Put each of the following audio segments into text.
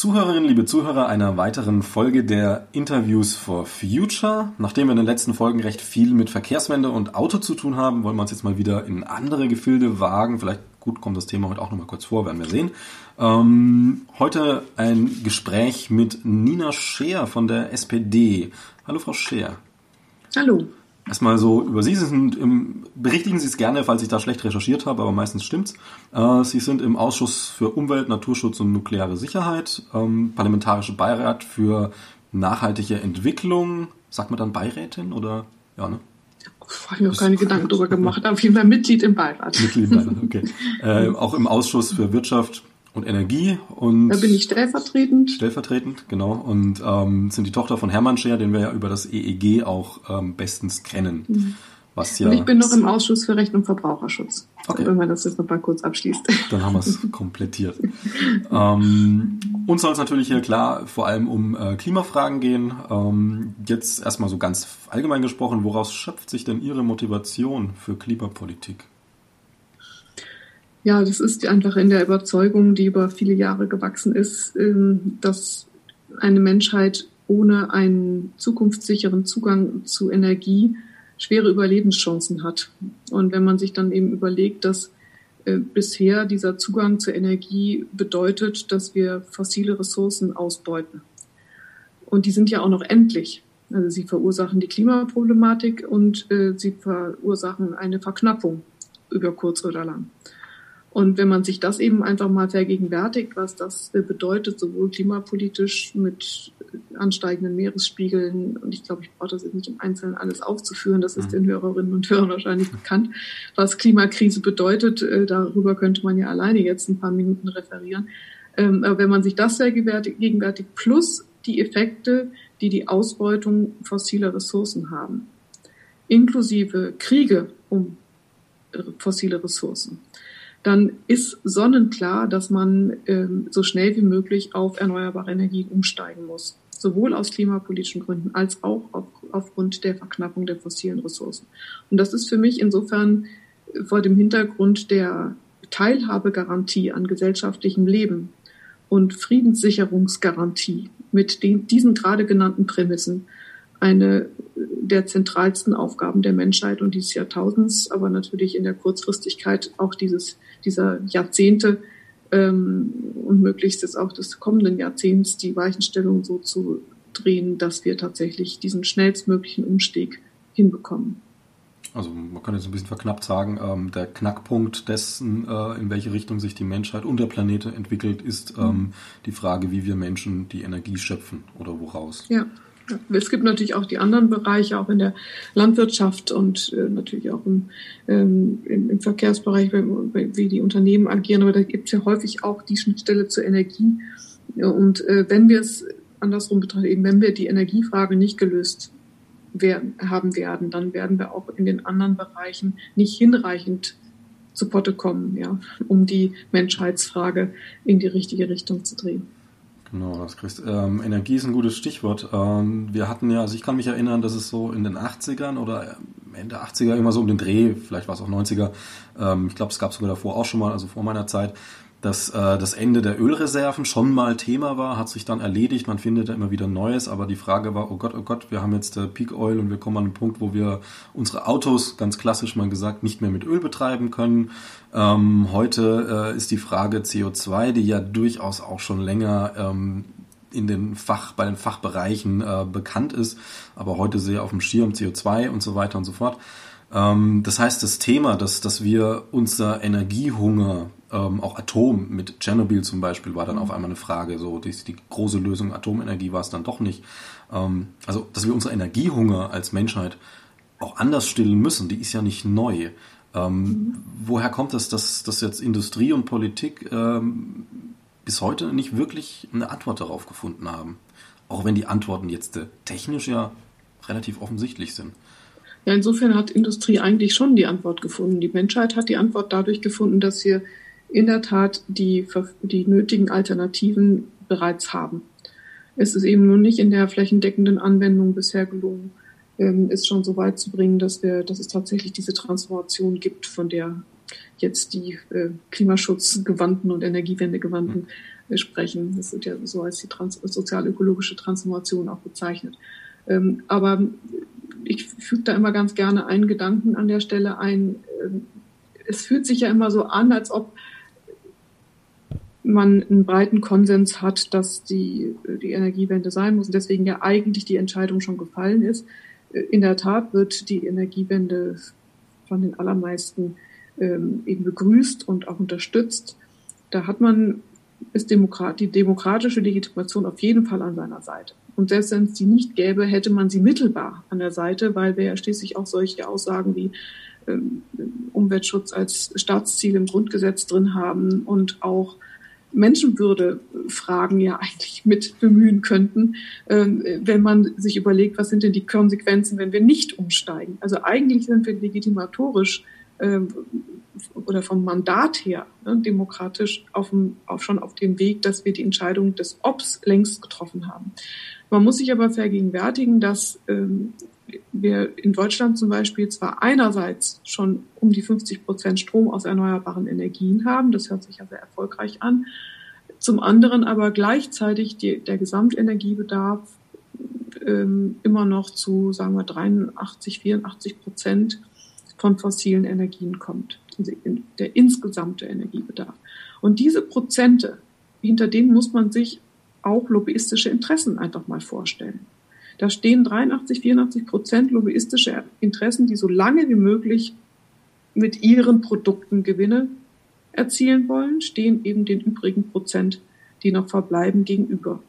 Zuhörerinnen, liebe Zuhörer einer weiteren Folge der Interviews for Future. Nachdem wir in den letzten Folgen recht viel mit Verkehrswende und Auto zu tun haben, wollen wir uns jetzt mal wieder in andere Gefilde wagen. Vielleicht gut kommt das Thema heute auch nochmal kurz vor, werden wir sehen. Ähm, heute ein Gespräch mit Nina Scheer von der SPD. Hallo Frau Scheer. Hallo. Erstmal so über Sie. Sie sind im, berichtigen Sie es gerne, falls ich da schlecht recherchiert habe, aber meistens stimmt's. Äh, Sie sind im Ausschuss für Umwelt, Naturschutz und nukleare Sicherheit, ähm, parlamentarische Beirat für nachhaltige Entwicklung. Sagt man dann Beirätin oder ja, ne? habe ich mir auch keine Gedanken darüber gemacht. Auf jeden Fall Mitglied im Beirat. Mitglied im Beirat, okay. äh, auch im Ausschuss für Wirtschaft, und Energie. Und da bin ich stellvertretend. Stellvertretend, genau. Und ähm, sind die Tochter von Hermann Scher, den wir ja über das EEG auch ähm, bestens kennen. Mhm. Was ja und ich bin noch im Ausschuss für Recht und Verbraucherschutz. Okay. Wenn man das jetzt noch mal kurz abschließt. Dann haben wir es komplettiert. ähm, uns soll es natürlich hier klar vor allem um äh, Klimafragen gehen. Ähm, jetzt erstmal so ganz allgemein gesprochen, woraus schöpft sich denn Ihre Motivation für Klimapolitik? Ja, das ist einfach in der Überzeugung, die über viele Jahre gewachsen ist, ähm, dass eine Menschheit ohne einen zukunftssicheren Zugang zu Energie schwere Überlebenschancen hat. Und wenn man sich dann eben überlegt, dass äh, bisher dieser Zugang zur Energie bedeutet, dass wir fossile Ressourcen ausbeuten. Und die sind ja auch noch endlich. Also sie verursachen die Klimaproblematik und äh, sie verursachen eine Verknappung über kurz oder lang. Und wenn man sich das eben einfach mal vergegenwärtigt, was das äh, bedeutet, sowohl klimapolitisch mit ansteigenden Meeresspiegeln, und ich glaube, ich brauche das jetzt nicht im Einzelnen alles aufzuführen, das ist mhm. den Hörerinnen und Hörern wahrscheinlich bekannt, was Klimakrise bedeutet, äh, darüber könnte man ja alleine jetzt ein paar Minuten referieren. Ähm, aber wenn man sich das vergegenwärtigt, plus die Effekte, die die Ausbeutung fossiler Ressourcen haben, inklusive Kriege um fossile Ressourcen, dann ist sonnenklar, dass man ähm, so schnell wie möglich auf erneuerbare Energien umsteigen muss. Sowohl aus klimapolitischen Gründen als auch auf, aufgrund der Verknappung der fossilen Ressourcen. Und das ist für mich insofern äh, vor dem Hintergrund der Teilhabegarantie an gesellschaftlichem Leben und Friedenssicherungsgarantie mit den, diesen gerade genannten Prämissen eine der zentralsten Aufgaben der Menschheit und dieses Jahrtausends, aber natürlich in der Kurzfristigkeit auch dieses, dieser Jahrzehnte ähm, und möglichst jetzt auch des kommenden Jahrzehnts die Weichenstellung so zu drehen, dass wir tatsächlich diesen schnellstmöglichen Umstieg hinbekommen. Also man kann jetzt ein bisschen verknappt sagen, ähm, der Knackpunkt dessen, äh, in welche Richtung sich die Menschheit und der Planet entwickelt, ist ähm, mhm. die Frage, wie wir Menschen die Energie schöpfen oder woraus. Ja. Es gibt natürlich auch die anderen Bereiche, auch in der Landwirtschaft und äh, natürlich auch im, ähm, im, im Verkehrsbereich, wie die Unternehmen agieren. Aber da gibt es ja häufig auch die Schnittstelle zur Energie. Und äh, wenn wir es andersrum betrachten, eben wenn wir die Energiefrage nicht gelöst werden, haben werden, dann werden wir auch in den anderen Bereichen nicht hinreichend zu Potte kommen, ja, um die Menschheitsfrage in die richtige Richtung zu drehen. Genau, das kriegst. Ähm, Energie ist ein gutes Stichwort. Ähm, wir hatten ja, also ich kann mich erinnern, dass es so in den 80ern oder Ende 80er immer so um den Dreh, vielleicht war es auch 90er, ähm, ich glaube, es gab sogar davor auch schon mal, also vor meiner Zeit, dass äh, das Ende der Ölreserven schon mal Thema war, hat sich dann erledigt, man findet da immer wieder Neues, aber die Frage war, oh Gott, oh Gott, wir haben jetzt äh, Peak Oil und wir kommen an einen Punkt, wo wir unsere Autos, ganz klassisch mal gesagt, nicht mehr mit Öl betreiben können. Ähm, heute äh, ist die Frage CO2, die ja durchaus auch schon länger ähm, in den Fach, bei den Fachbereichen äh, bekannt ist, aber heute sehr auf dem Schirm CO2 und so weiter und so fort. Ähm, das heißt, das Thema, dass, dass wir unser Energiehunger ähm, auch Atom mit Tschernobyl zum Beispiel war dann mhm. auf einmal eine Frage. So die, die große Lösung Atomenergie war es dann doch nicht. Ähm, also, dass wir unsere Energiehunger als Menschheit auch anders stillen müssen, die ist ja nicht neu. Ähm, mhm. Woher kommt es, dass, dass jetzt Industrie und Politik ähm, bis heute nicht wirklich eine Antwort darauf gefunden haben? Auch wenn die Antworten jetzt äh, technisch ja relativ offensichtlich sind. Ja, insofern hat Industrie eigentlich schon die Antwort gefunden. Die Menschheit hat die Antwort dadurch gefunden, dass wir in der Tat die, die nötigen Alternativen bereits haben. Es ist eben nur nicht in der flächendeckenden Anwendung bisher gelungen, ähm, es schon so weit zu bringen, dass wir, dass es tatsächlich diese Transformation gibt, von der jetzt die äh, klimaschutzgewandten und energiewendegewandten sprechen. Das wird ja so als die sozial-ökologische Transformation auch bezeichnet. Ähm, aber ich füge da immer ganz gerne einen Gedanken an der Stelle ein. Ähm, es fühlt sich ja immer so an, als ob man einen breiten Konsens hat, dass die, die Energiewende sein muss und deswegen ja eigentlich die Entscheidung schon gefallen ist. Äh, in der Tat wird die Energiewende von den allermeisten ähm, eben begrüßt und auch unterstützt. Da hat man ist Demokrat, die demokratische Legitimation auf jeden Fall an seiner Seite. Und selbst wenn es die nicht gäbe, hätte man sie mittelbar an der Seite, weil wir ja schließlich auch solche Aussagen wie ähm, Umweltschutz als Staatsziel im Grundgesetz drin haben und auch Menschenwürde-Fragen ja eigentlich mit bemühen könnten, ähm, wenn man sich überlegt, was sind denn die Konsequenzen, wenn wir nicht umsteigen. Also eigentlich sind wir legitimatorisch ähm, oder vom Mandat her ne, demokratisch auf dem, auf, schon auf dem Weg, dass wir die Entscheidung des Obs längst getroffen haben. Man muss sich aber vergegenwärtigen, dass ähm, wir in Deutschland zum Beispiel zwar einerseits schon um die 50 Prozent Strom aus erneuerbaren Energien haben, das hört sich ja sehr erfolgreich an, zum anderen aber gleichzeitig die, der Gesamtenergiebedarf ähm, immer noch zu, sagen wir, 83, 84 Prozent von fossilen Energien kommt, also der insgesamte Energiebedarf. Und diese Prozente, hinter denen muss man sich auch lobbyistische Interessen einfach mal vorstellen. Da stehen 83, 84 Prozent lobbyistische Interessen, die so lange wie möglich mit ihren Produkten Gewinne erzielen wollen, stehen eben den übrigen Prozent, die noch verbleiben, gegenüber.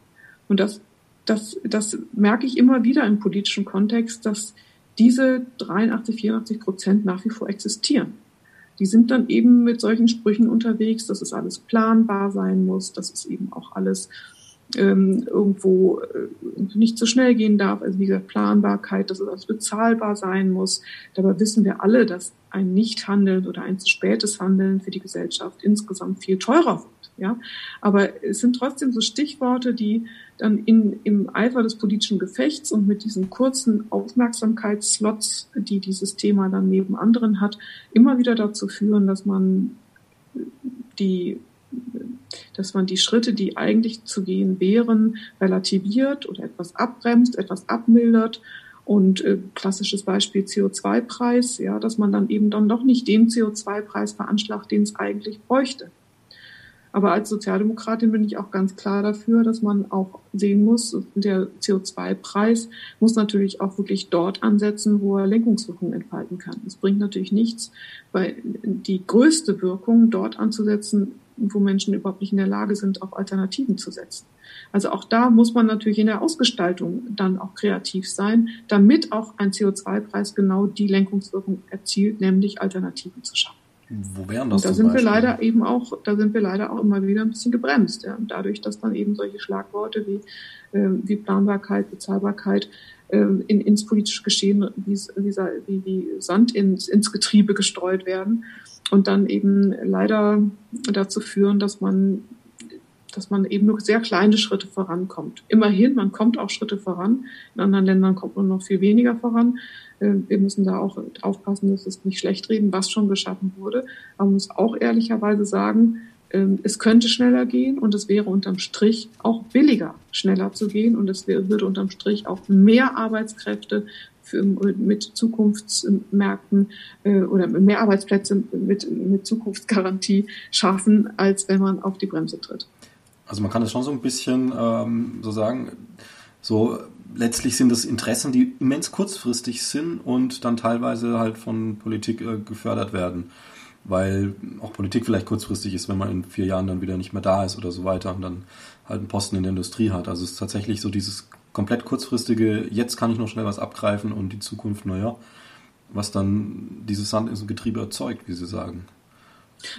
Und das, das, das merke ich immer wieder im politischen Kontext, dass diese 83, 84 Prozent nach wie vor existieren. Die sind dann eben mit solchen Sprüchen unterwegs, dass es alles planbar sein muss, dass es eben auch alles ähm, irgendwo äh, nicht zu so schnell gehen darf. Also wie gesagt, Planbarkeit, dass es alles bezahlbar sein muss. Dabei wissen wir alle, dass ein Nichthandeln oder ein zu spätes Handeln für die Gesellschaft insgesamt viel teurer wird. Ja, aber es sind trotzdem so Stichworte, die dann in, im Eifer des politischen Gefechts und mit diesen kurzen Aufmerksamkeitsslots, die dieses Thema dann neben anderen hat, immer wieder dazu führen, dass man die dass man die Schritte, die eigentlich zu gehen wären, relativiert oder etwas abbremst, etwas abmildert. Und äh, klassisches Beispiel CO2-Preis, ja, dass man dann eben dann doch nicht den CO2-Preis veranschlagt, den es eigentlich bräuchte. Aber als Sozialdemokratin bin ich auch ganz klar dafür, dass man auch sehen muss, der CO2-Preis muss natürlich auch wirklich dort ansetzen, wo er Lenkungswirkung entfalten kann. Es bringt natürlich nichts, weil die größte Wirkung dort anzusetzen, wo Menschen überhaupt nicht in der Lage sind, auf Alternativen zu setzen. Also auch da muss man natürlich in der Ausgestaltung dann auch kreativ sein, damit auch ein CO2-Preis genau die Lenkungswirkung erzielt, nämlich Alternativen zu schaffen. Wo wären das? Und da sind Beispiel? wir leider eben auch, da sind wir leider auch immer wieder ein bisschen gebremst, ja. Dadurch, dass dann eben solche Schlagworte wie, äh, wie Planbarkeit, Bezahlbarkeit äh, in, ins politische Geschehen wie, wie, wie Sand ins, ins Getriebe gestreut werden und dann eben leider dazu führen, dass man dass man eben nur sehr kleine Schritte vorankommt. Immerhin, man kommt auch Schritte voran. In anderen Ländern kommt man noch viel weniger voran. Äh, wir müssen da auch aufpassen, dass es nicht schlecht reden, was schon geschaffen wurde. Man muss auch ehrlicherweise sagen, ähm, es könnte schneller gehen und es wäre unterm Strich auch billiger, schneller zu gehen und es würde unterm Strich auch mehr Arbeitskräfte für, mit Zukunftsmärkten äh, oder mehr Arbeitsplätze mit, mit Zukunftsgarantie schaffen, als wenn man auf die Bremse tritt. Also man kann das schon so ein bisschen ähm, so sagen, so letztlich sind das Interessen, die immens kurzfristig sind und dann teilweise halt von Politik äh, gefördert werden. Weil auch Politik vielleicht kurzfristig ist, wenn man in vier Jahren dann wieder nicht mehr da ist oder so weiter und dann halt einen Posten in der Industrie hat. Also es ist tatsächlich so dieses komplett kurzfristige, jetzt kann ich noch schnell was abgreifen und die Zukunft, naja, was dann dieses Sand ins Getriebe erzeugt, wie Sie sagen.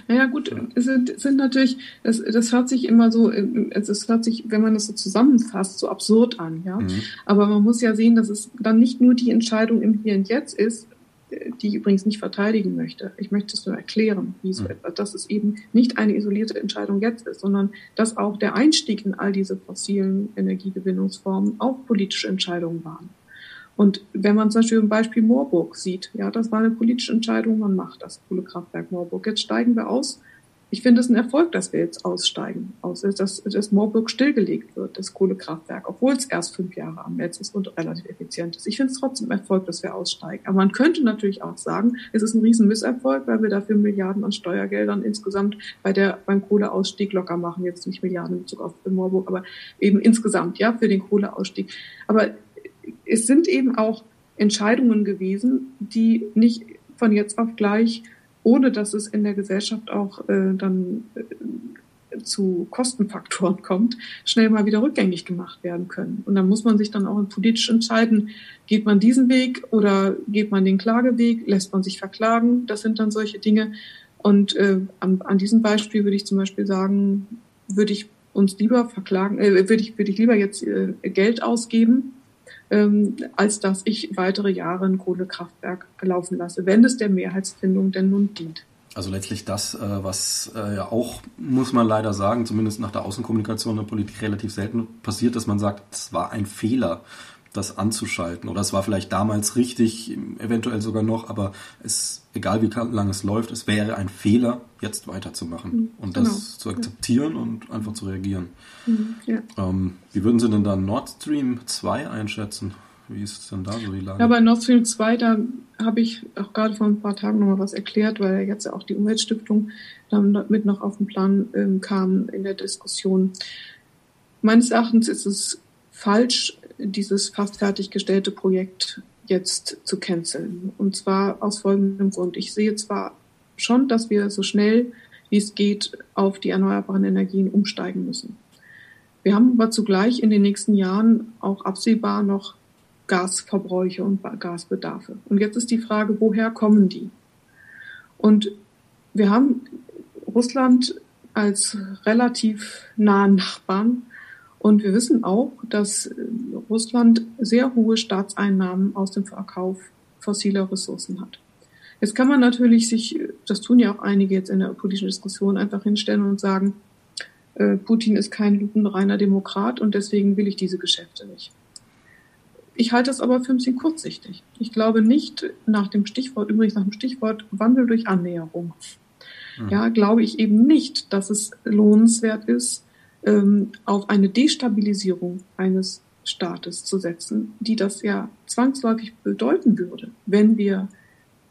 Naja, gut, es sind, sind natürlich, das, das hört sich immer so, es hört sich, wenn man das so zusammenfasst, so absurd an, ja. Mhm. Aber man muss ja sehen, dass es dann nicht nur die Entscheidung im Hier und Jetzt ist, die ich übrigens nicht verteidigen möchte. Ich möchte es nur erklären, wie so mhm. etwas, dass es eben nicht eine isolierte Entscheidung jetzt ist, sondern dass auch der Einstieg in all diese fossilen Energiegewinnungsformen auch politische Entscheidungen waren. Und wenn man zum Beispiel im Beispiel Moorburg sieht, ja, das war eine politische Entscheidung, man macht das Kohlekraftwerk Moorburg. Jetzt steigen wir aus Ich finde es ein Erfolg, dass wir jetzt aussteigen, aus, dass, dass Moorburg stillgelegt wird, das Kohlekraftwerk, obwohl es erst fünf Jahre am Netz ist und relativ effizient ist. Ich finde es trotzdem Erfolg, dass wir aussteigen. Aber man könnte natürlich auch sagen, es ist ein riesen Misserfolg, weil wir dafür Milliarden an Steuergeldern insgesamt bei der, beim Kohleausstieg locker machen. Jetzt nicht Milliarden in Bezug auf Moorburg, aber eben insgesamt, ja, für den Kohleausstieg. Aber es sind eben auch Entscheidungen gewesen, die nicht von jetzt auf gleich ohne dass es in der Gesellschaft auch äh, dann äh, zu Kostenfaktoren kommt, schnell mal wieder rückgängig gemacht werden können. Und dann muss man sich dann auch politisch entscheiden, geht man diesen Weg oder geht man den Klageweg, lässt man sich verklagen. Das sind dann solche Dinge. Und äh, an, an diesem Beispiel würde ich zum Beispiel sagen, würde ich uns lieber verklagen, äh, würde ich, würde ich lieber jetzt äh, Geld ausgeben, ähm, als dass ich weitere Jahre ein Kohlekraftwerk laufen lasse, wenn es der Mehrheitsfindung denn nun dient. Also letztlich das, äh, was äh, ja auch, muss man leider sagen, zumindest nach der Außenkommunikation der Politik relativ selten passiert, dass man sagt, es war ein Fehler das anzuschalten. Oder es war vielleicht damals richtig, eventuell sogar noch, aber es, egal wie lange es läuft, es wäre ein Fehler, jetzt weiterzumachen mhm, und genau. das zu akzeptieren ja. und einfach zu reagieren. Mhm, ja. ähm, wie würden Sie denn da Nord Stream 2 einschätzen? Wie ist denn da so die Lage? Ja, bei Nord Stream 2, da habe ich auch gerade vor ein paar Tagen nochmal was erklärt, weil jetzt ja auch die Umweltstiftung dann mit noch auf den Plan ähm, kam in der Diskussion. Meines Erachtens ist es falsch, dieses fast fertiggestellte Projekt jetzt zu canceln. Und zwar aus folgendem Grund. Ich sehe zwar schon, dass wir so schnell wie es geht auf die erneuerbaren Energien umsteigen müssen. Wir haben aber zugleich in den nächsten Jahren auch absehbar noch Gasverbräuche und Gasbedarfe. Und jetzt ist die Frage, woher kommen die? Und wir haben Russland als relativ nahen Nachbarn und wir wissen auch, dass äh, Russland sehr hohe Staatseinnahmen aus dem Verkauf fossiler Ressourcen hat. Jetzt kann man natürlich sich, das tun ja auch einige jetzt in der politischen Diskussion, einfach hinstellen und sagen, äh, Putin ist kein lupenreiner Demokrat und deswegen will ich diese Geschäfte nicht. Ich halte es aber für ein bisschen kurzsichtig. Ich glaube nicht nach dem Stichwort, übrigens nach dem Stichwort Wandel durch Annäherung. Mhm. Ja, glaube ich eben nicht, dass es lohnenswert ist, ähm, auf eine Destabilisierung eines Staates zu setzen, die das ja zwangsläufig bedeuten würde, wenn wir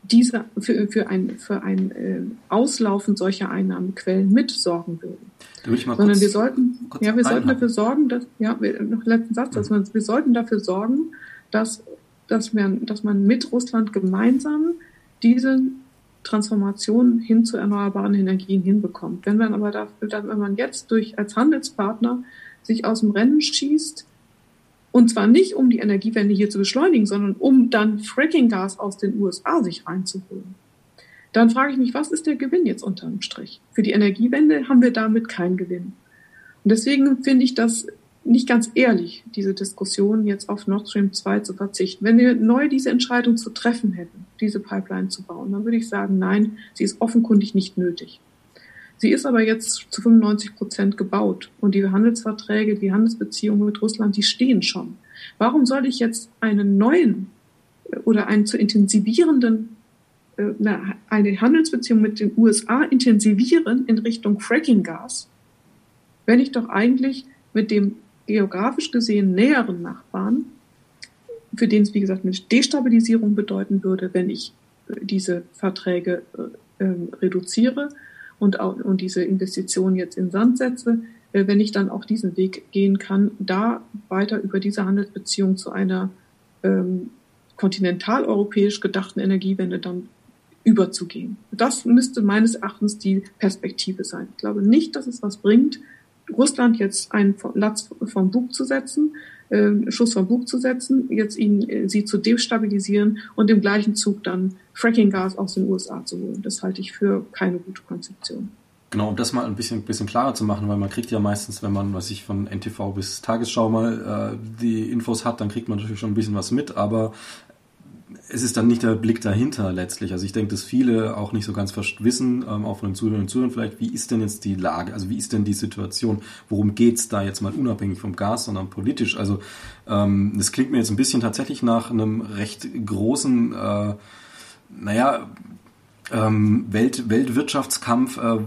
diese für, für ein, für ein äh, Auslaufen solcher Einnahmequellen mitsorgen würden. Sondern kurz, wir sollten, ja, wir sollten dafür sorgen, dass, ja, noch letzten Satz, dass man, wir sollten dafür sorgen, dass, dass man, dass man mit Russland gemeinsam diesen Transformation hin zu erneuerbaren Energien hinbekommt. Wenn man aber dafür, wenn man jetzt durch als Handelspartner sich aus dem Rennen schießt, und zwar nicht, um die Energiewende hier zu beschleunigen, sondern um dann Fracking-Gas aus den USA sich reinzuholen. Dann frage ich mich, was ist der Gewinn jetzt unterm Strich? Für die Energiewende haben wir damit keinen Gewinn. Und deswegen finde ich das nicht ganz ehrlich, diese Diskussion jetzt auf Nord Stream 2 zu verzichten. Wenn wir neu diese Entscheidung zu treffen hätten, diese Pipeline zu bauen, dann würde ich sagen, nein, sie ist offenkundig nicht nötig. Sie ist aber jetzt zu 95 Prozent gebaut und die Handelsverträge, die Handelsbeziehungen mit Russland, die stehen schon. Warum soll ich jetzt einen neuen äh, oder einen zu intensivierenden äh, eine Handelsbeziehung mit den USA intensivieren in Richtung Fracking-Gas, wenn ich doch eigentlich mit dem geografisch gesehen näheren Nachbarn, für den es, wie gesagt, eine Destabilisierung bedeuten würde, wenn ich äh, diese Verträge äh, ähm, reduziere und, auch, und diese Investitionen jetzt in Sand setze, äh, wenn ich dann auch diesen Weg gehen kann, da weiter über diese Handelsbeziehung zu einer ähm, kontinentaleuropäisch gedachten Energiewende dann überzugehen. Das müsste meines Erachtens die Perspektive sein. Ich glaube nicht, dass es was bringt, Russland jetzt einen Latz vom Bug zu setzen, äh, Schuss vom Bug zu setzen, jetzt ihn, äh, sie zu destabilisieren und im gleichen Zug dann Fracking-Gas aus den USA zu holen. Das halte ich für keine gute Konzeption. Genau, um das mal ein bisschen, bisschen klarer zu machen, weil man kriegt ja meistens, wenn man, was ich von NTV bis Tagesschau mal äh, die Infos hat, dann kriegt man natürlich schon ein bisschen was mit, aber es ist dann nicht der Blick dahinter letztlich. Also ich denke, dass viele auch nicht so ganz wissen, ähm, auch von den Zuhörern und Zuhörern vielleicht, wie ist denn jetzt die Lage, also wie ist denn die Situation, worum geht's da jetzt mal unabhängig vom Gas, sondern politisch. Also ähm, das klingt mir jetzt ein bisschen tatsächlich nach einem recht großen, äh, naja, ähm, Welt, Weltwirtschaftskampf, äh,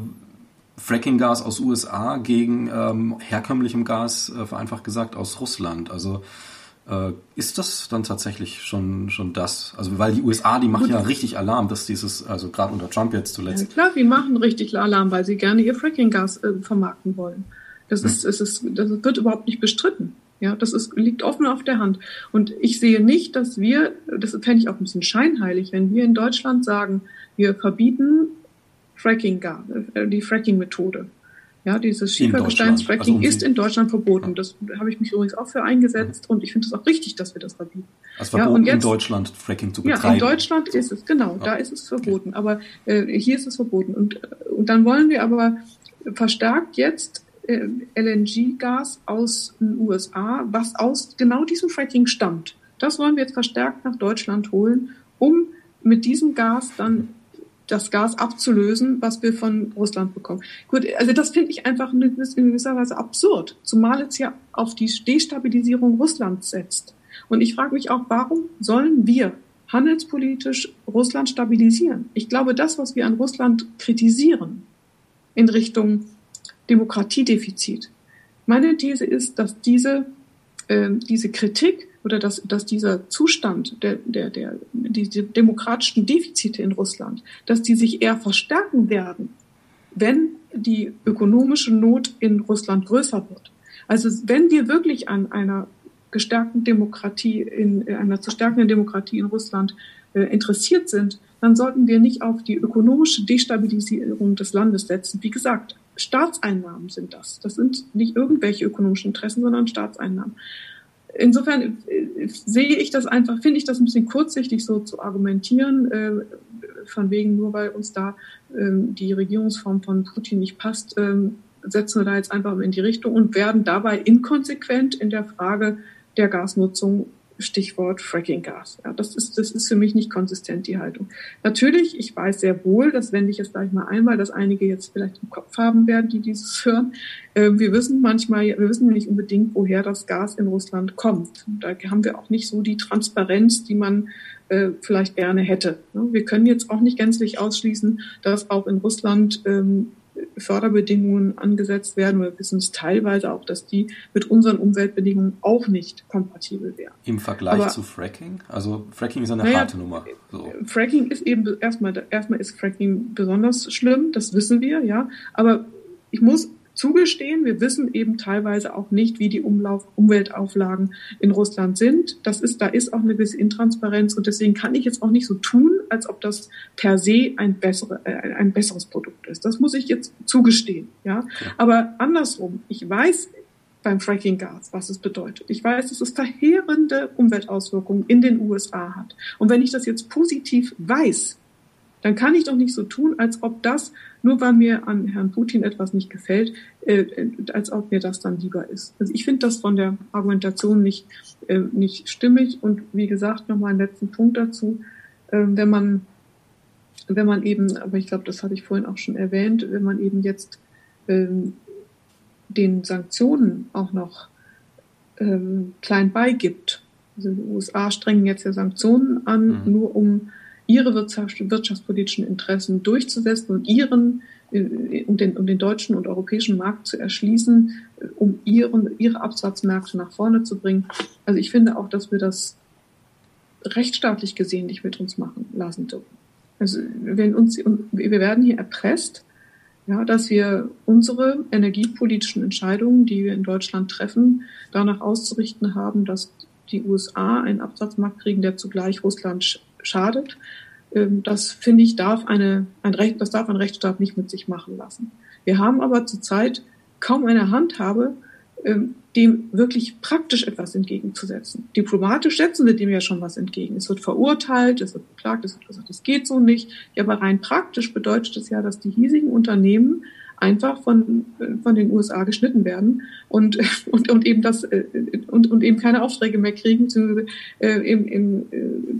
Fracking-Gas aus USA gegen ähm, herkömmlichem Gas, äh, vereinfacht gesagt, aus Russland. Also äh, ist das dann tatsächlich schon, schon das? Also weil die USA, die machen ja richtig Alarm, dass dieses, also gerade unter Trump jetzt zuletzt. Ja, klar, die machen richtig Alarm, weil sie gerne ihr Fracking-Gas äh, vermarkten wollen. Das, hm. ist, es ist, das wird überhaupt nicht bestritten. Ja, das ist, liegt offen auf der Hand. Und ich sehe nicht, dass wir, das fände ich auch ein bisschen scheinheilig, wenn wir in Deutschland sagen, wir verbieten Fracking, äh, die Fracking-Methode. Ja, dieses Schiefergesteinsfracking also ist in Deutschland verboten. Das habe ich mich übrigens auch für eingesetzt und ich finde es auch richtig, dass wir das verbieten. Also verboten ja, und jetzt, in Deutschland Fracking zu betreiben. Ja, in Deutschland ist es, genau, ja. da ist es verboten. Aber äh, hier ist es verboten. Und, und dann wollen wir aber verstärkt jetzt äh, LNG-Gas aus den USA, was aus genau diesem Fracking stammt. Das wollen wir jetzt verstärkt nach Deutschland holen, um mit diesem Gas dann das Gas abzulösen, was wir von Russland bekommen. Gut, also das finde ich einfach in gewisser Weise absurd, zumal es ja auf die Destabilisierung Russlands setzt. Und ich frage mich auch, warum sollen wir handelspolitisch Russland stabilisieren? Ich glaube, das, was wir an Russland kritisieren in Richtung Demokratiedefizit, meine These ist, dass diese, äh, diese Kritik oder dass, dass dieser Zustand der, der, der, die, die demokratischen Defizite in Russland, dass die sich eher verstärken werden, wenn die ökonomische Not in Russland größer wird. Also wenn wir wirklich an einer gestärkten Demokratie, in einer zu stärkenden Demokratie in Russland äh, interessiert sind, dann sollten wir nicht auf die ökonomische Destabilisierung des Landes setzen. Wie gesagt, Staatseinnahmen sind das. Das sind nicht irgendwelche ökonomischen Interessen, sondern Staatseinnahmen insofern äh, sehe ich das einfach, finde ich das ein bisschen kurzsichtig so zu argumentieren, äh, von wegen nur weil uns da ähm, die Regierungsform von Putin nicht passt, ähm, setzen wir da jetzt einfach in die Richtung und werden dabei inkonsequent in der Frage der Gasnutzung Stichwort Fracking-Gas. Ja, das ist, das ist für mich nicht konsistent, die Haltung. Natürlich, ich weiß sehr wohl, das wende ich jetzt gleich mal ein, weil das einige jetzt vielleicht im Kopf haben werden, die dieses hören. Äh, wir wissen manchmal, wir wissen nicht unbedingt, woher das Gas in Russland kommt. Da haben wir auch nicht so die Transparenz, die man äh, vielleicht gerne hätte. Wir können jetzt auch nicht gänzlich ausschließen, dass auch in Russland ähm, Förderbedingungen angesetzt werden. Wir wissen es teilweise auch, dass die mit unseren Umweltbedingungen auch nicht kompatibel wären. Im Vergleich Aber, zu Fracking? Also Fracking ist eine naja, harte Nummer. So. Fracking ist eben erstmal, erstmal ist Fracking besonders schlimm, das wissen wir, ja. Aber ich muss zugestehen, wir wissen eben teilweise auch nicht, wie die Umlauf Umweltauflagen in Russland sind. Das ist, da ist auch eine gewisse Intransparenz und deswegen kann ich jetzt auch nicht so tun, als ob das per se ein, bessere, äh, ein besseres Produkt ist. Das muss ich jetzt zugestehen, ja. Aber andersrum, ich weiß beim Fracking-Gas, was es bedeutet. Ich weiß, dass es verheerende Umweltauswirkungen in den USA hat. Und wenn ich das jetzt positiv weiß, dann kann ich doch nicht so tun, als ob das, nur weil mir an Herrn Putin etwas nicht gefällt, äh, als ob mir das dann lieber ist. Also ich finde das von der Argumentation nicht, äh, nicht stimmig. Und wie gesagt, nochmal einen letzten Punkt dazu. Äh, wenn man, wenn man eben, aber ich glaube, das hatte ich vorhin auch schon erwähnt, wenn man eben jetzt ähm, den Sanktionen auch noch ähm, klein beigibt. Also die USA strengen jetzt ja Sanktionen an, mhm. nur um ihre wirtschaftspolitischen Interessen durchzusetzen und ihren äh, um den, um den deutschen und europäischen Markt zu erschließen, äh, um ihren, ihre Absatzmärkte nach vorne zu bringen. Also ich finde auch, dass wir das rechtsstaatlich gesehen nicht mit uns machen lassen dürfen. Also wenn uns, wir werden hier erpresst, ja, dass wir unsere energiepolitischen Entscheidungen, die wir in Deutschland treffen, danach auszurichten haben, dass die USA einen Absatzmarkt kriegen, der zugleich Russland schadet. Ähm, das finde ich darf eine, ein Recht, das darf ein Rechtsstaat nicht mit sich machen lassen. Wir haben aber zurzeit kaum eine Handhabe, ähm, dem wirklich praktisch etwas entgegenzusetzen. Diplomatisch setzen wir dem ja schon was entgegen. Es wird verurteilt, es wird beklagt, es wird gesagt, es geht so nicht. Ja, aber rein praktisch bedeutet es ja, dass die hiesigen Unternehmen einfach von, von den USA geschnitten werden und, und, und eben das äh, und, und eben keine Aufträge mehr kriegen, äh, eben, eben,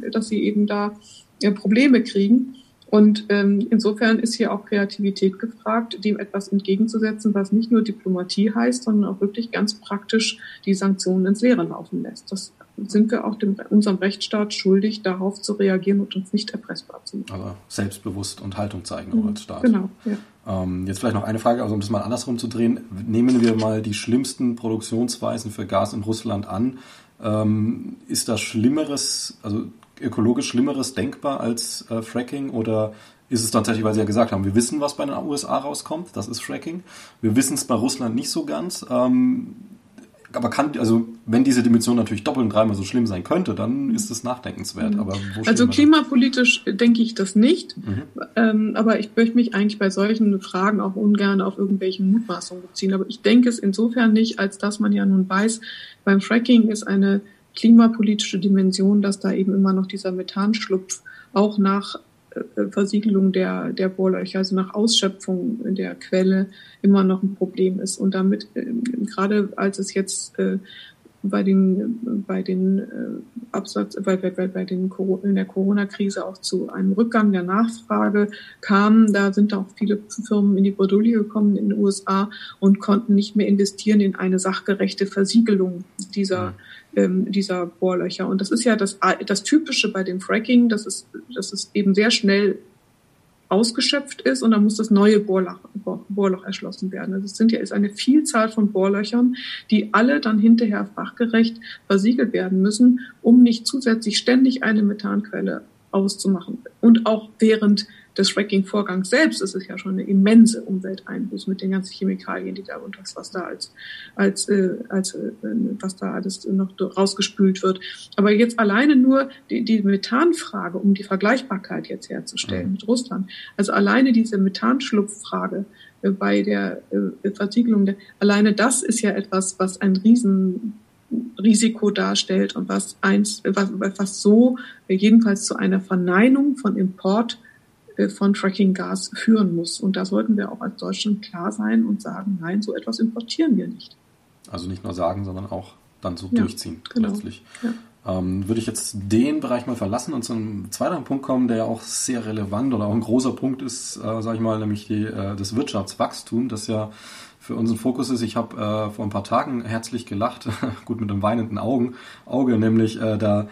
äh, dass sie eben da äh, Probleme kriegen. Und ähm, insofern ist hier auch Kreativität gefragt, dem etwas entgegenzusetzen, was nicht nur Diplomatie heißt, sondern auch wirklich ganz praktisch die Sanktionen ins Leere laufen lässt. Das sind wir auch dem, unserem Rechtsstaat schuldig, darauf zu reagieren und uns nicht erpressbar zu machen. Also selbstbewusst und Haltung zeigen mhm. als Staat. Genau. Ja. Ähm, jetzt vielleicht noch eine Frage, also um das mal andersrum zu drehen. Nehmen wir mal die schlimmsten Produktionsweisen für Gas in Russland an. Ähm, ist da Schlimmeres, also ökologisch Schlimmeres denkbar als äh, Fracking oder ist es tatsächlich, weil Sie ja gesagt haben, wir wissen, was bei den USA rauskommt, das ist Fracking. Wir wissen es bei Russland nicht so ganz. Ähm, aber kann, also wenn diese Dimension natürlich doppelt und dreimal so schlimm sein könnte, dann ist es nachdenkenswert. Mhm. Aber also klimapolitisch denke ich das nicht. Mhm. Ähm, aber ich möchte mich eigentlich bei solchen Fragen auch ungern auf irgendwelche Mutmaßungen beziehen. Aber ich denke es insofern nicht, als dass man ja nun weiß, beim Fracking ist eine klimapolitische Dimension, dass da eben immer noch dieser Methanschlupf auch nach äh, Versiegelung der, der Bohrlöcher, also nach Ausschöpfung der Quelle immer noch ein Problem ist. Und damit, äh, gerade als es jetzt äh, bei den, bei den äh, Absatz, bei, bei, bei den in der Corona-Krise auch zu einem Rückgang der Nachfrage kam. Da sind auch viele Firmen in die Bredouille gekommen in den USA und konnten nicht mehr investieren in eine sachgerechte Versiegelung dieser, ähm, dieser Bohrlöcher. Und das ist ja das, das Typische bei dem Fracking, dass es, dass es eben sehr schnell ausgeschöpft ist und dann muss das neue Bohrloch, Bohrloch erschlossen werden. Also es sind ja ist eine Vielzahl von Bohrlöchern, die alle dann hinterher fachgerecht versiegelt werden müssen, um nicht zusätzlich ständig eine Methanquelle auszumachen. Und auch während des Fracking-Vorgangs selbst ist es ja schon eine immense Umwelteinbuß mit den ganzen Chemikalien, die da und das, was da als, als, äh, als äh, was da alles noch rausgespült wird. Aber jetzt alleine nur die, die Methanfrage, um die Vergleichbarkeit jetzt herzustellen mhm. mit Russland. Also alleine diese Methanschlupffrage äh, bei der äh, Versiegelung, alleine das ist ja etwas, was ein riesen Risiko darstellt und was eins, was, was so jedenfalls zu einer Verneinung von Import äh, von Fracking-Gas führen muss. Und da sollten wir auch als Deutschland klar sein und sagen, nein, so etwas importieren wir nicht. Also nicht nur sagen, sondern auch dann so ja, durchziehen genau. letztlich. Ja. Ähm, würde ich jetzt den Bereich mal verlassen und zu einem zweiten Punkt kommen, der ja auch sehr relevant oder auch ein großer Punkt ist, äh, sage ich mal, nämlich die, äh, das Wirtschaftswachstum, das ja für unseren Fokus ist. Ich habe äh, vor ein paar Tagen herzlich gelacht, gut mit einem weinenden Augen, Auge, nämlich äh, da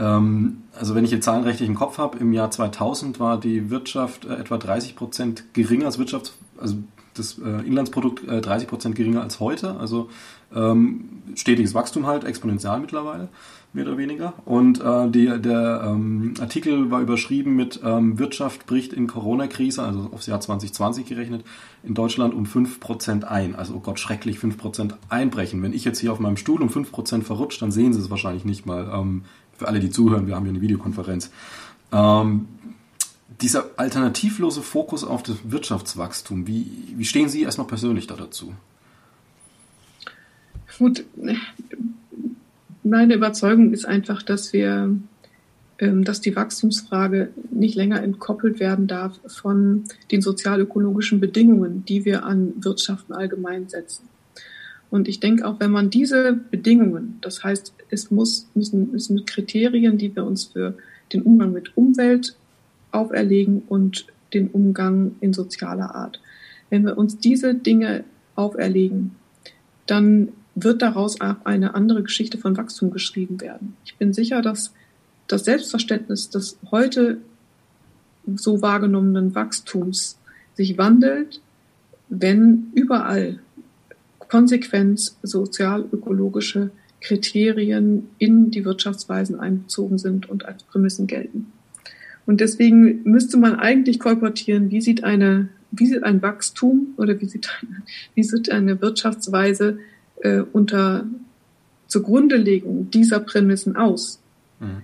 also wenn ich die Zahlen richtig im Kopf habe, im Jahr 2000 war die Wirtschaft äh, etwa 30 Prozent geringer als Wirtschafts-, also das äh, Inlandsprodukt äh, 30 Prozent geringer als heute. Also ähm, stetiges Wachstum halt, exponentiell mittlerweile, mehr oder weniger. Und äh, die, der ähm, Artikel war überschrieben mit ähm, Wirtschaft bricht in Corona-Krise, also aufs Jahr 2020 gerechnet, in Deutschland um 5% ein. Also, oh Gott, schrecklich 5% einbrechen. Wenn ich jetzt hier auf meinem Stuhl um 5% verrutscht, dann sehen Sie es wahrscheinlich nicht mal. Ähm, für alle, die zuhören, wir haben hier eine Videokonferenz. Ähm, dieser alternativlose Fokus auf das Wirtschaftswachstum, wie, wie stehen Sie erstmal persönlich da dazu? Gut, meine Überzeugung ist einfach, dass wir, ähm, dass die Wachstumsfrage nicht länger entkoppelt werden darf von den sozialökologischen Bedingungen, die wir an Wirtschaften allgemein setzen. Und ich denke auch, wenn man diese Bedingungen, das heißt, es muss, müssen, sind Kriterien, die wir uns für den Umgang mit Umwelt auferlegen und den Umgang in sozialer Art. Wenn wir uns diese Dinge auferlegen, dann wird daraus auch eine andere Geschichte von Wachstum geschrieben werden. Ich bin sicher, dass das Selbstverständnis des heute so wahrgenommenen Wachstums sich wandelt, wenn überall konsequent sozial-ökologische Kriterien in die Wirtschaftsweisen einbezogen sind und als Prämissen gelten. Und deswegen müsste man eigentlich kolportieren, wie sieht eine, wie sieht ein Wachstum oder wie sieht eine, wie sieht eine Wirtschaftsweise äh, unter Zugrundelegung dieser Prämissen aus? Mhm.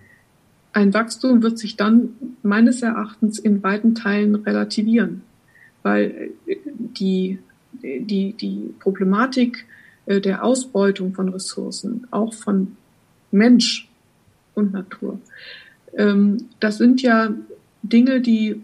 Ein Wachstum wird sich dann meines Erachtens in weiten Teilen relativieren, weil äh, die die, die Problematik äh, der Ausbeutung von Ressourcen, auch von Mensch und Natur, ähm, das sind ja Dinge, die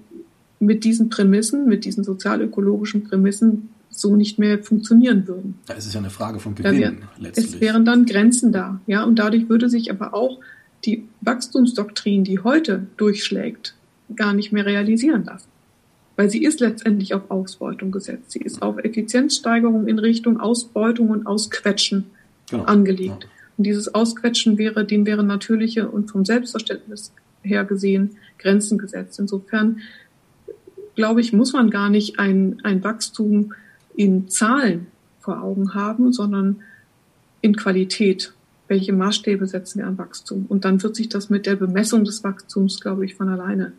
mit diesen Prämissen, mit diesen sozialökologischen Prämissen so nicht mehr funktionieren würden. Da ist es ja eine Frage von Gewinn wär, letztlich. Es wären dann Grenzen da, ja, und dadurch würde sich aber auch die Wachstumsdoktrin, die heute durchschlägt, gar nicht mehr realisieren lassen weil sie ist letztendlich auf Ausbeutung gesetzt. Sie ist auf Effizienzsteigerung in Richtung Ausbeutung und Ausquetschen genau. angelegt. Ja. Und dieses Ausquetschen wäre, dem wäre natürliche und vom Selbstverständnis her gesehen Grenzen gesetzt. Insofern glaube ich, muss man gar nicht ein, ein Wachstum in Zahlen vor Augen haben, sondern in Qualität. Welche Maßstäbe setzen wir an Wachstum? Und dann wird sich das mit der Bemessung des Wachstums, glaube ich, von alleine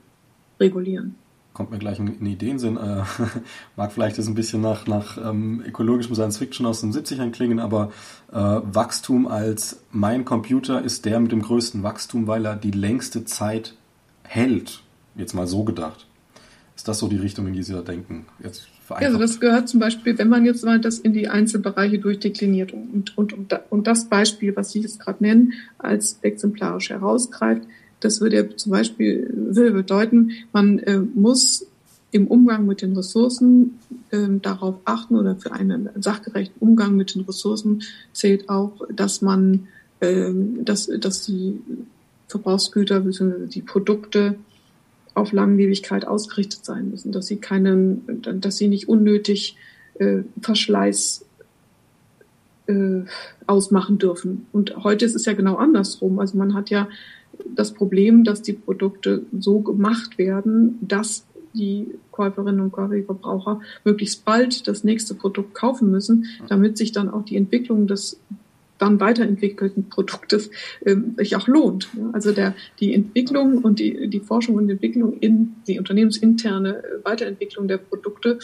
regulieren kommt mir gleich in Sinn. Äh, mag vielleicht das ein bisschen nach, nach ähm, ökologischem Science Fiction aus den 70ern klingen, aber äh, Wachstum als mein Computer ist der mit dem größten Wachstum, weil er die längste Zeit hält. Jetzt mal so gedacht. Ist das so die Richtung, in die Sie da denken? Jetzt ja, also das gehört zum Beispiel, wenn man jetzt mal das in die Einzelbereiche durchdekliniert und, und, und, und das Beispiel, was Sie jetzt gerade nennen, als exemplarisch herausgreift, das würde ja zum Beispiel würde bedeuten, man äh, muss im Umgang mit den Ressourcen äh, darauf achten oder für einen sachgerechten Umgang mit den Ressourcen zählt auch, dass man, äh, dass, dass die Verbrauchsgüter bzw. die Produkte auf Langlebigkeit ausgerichtet sein müssen, dass sie keinen, dass sie nicht unnötig äh, Verschleiß äh, ausmachen dürfen. Und heute ist es ja genau andersrum. Also man hat ja das Problem, dass die Produkte so gemacht werden, dass die Käuferinnen und Käufer, die Verbraucher möglichst bald das nächste Produkt kaufen müssen, damit sich dann auch die Entwicklung des dann weiterentwickelten Produktes ähm, sich auch lohnt. Also der, die Entwicklung und die, die Forschung und Entwicklung in die unternehmensinterne Weiterentwicklung der Produkte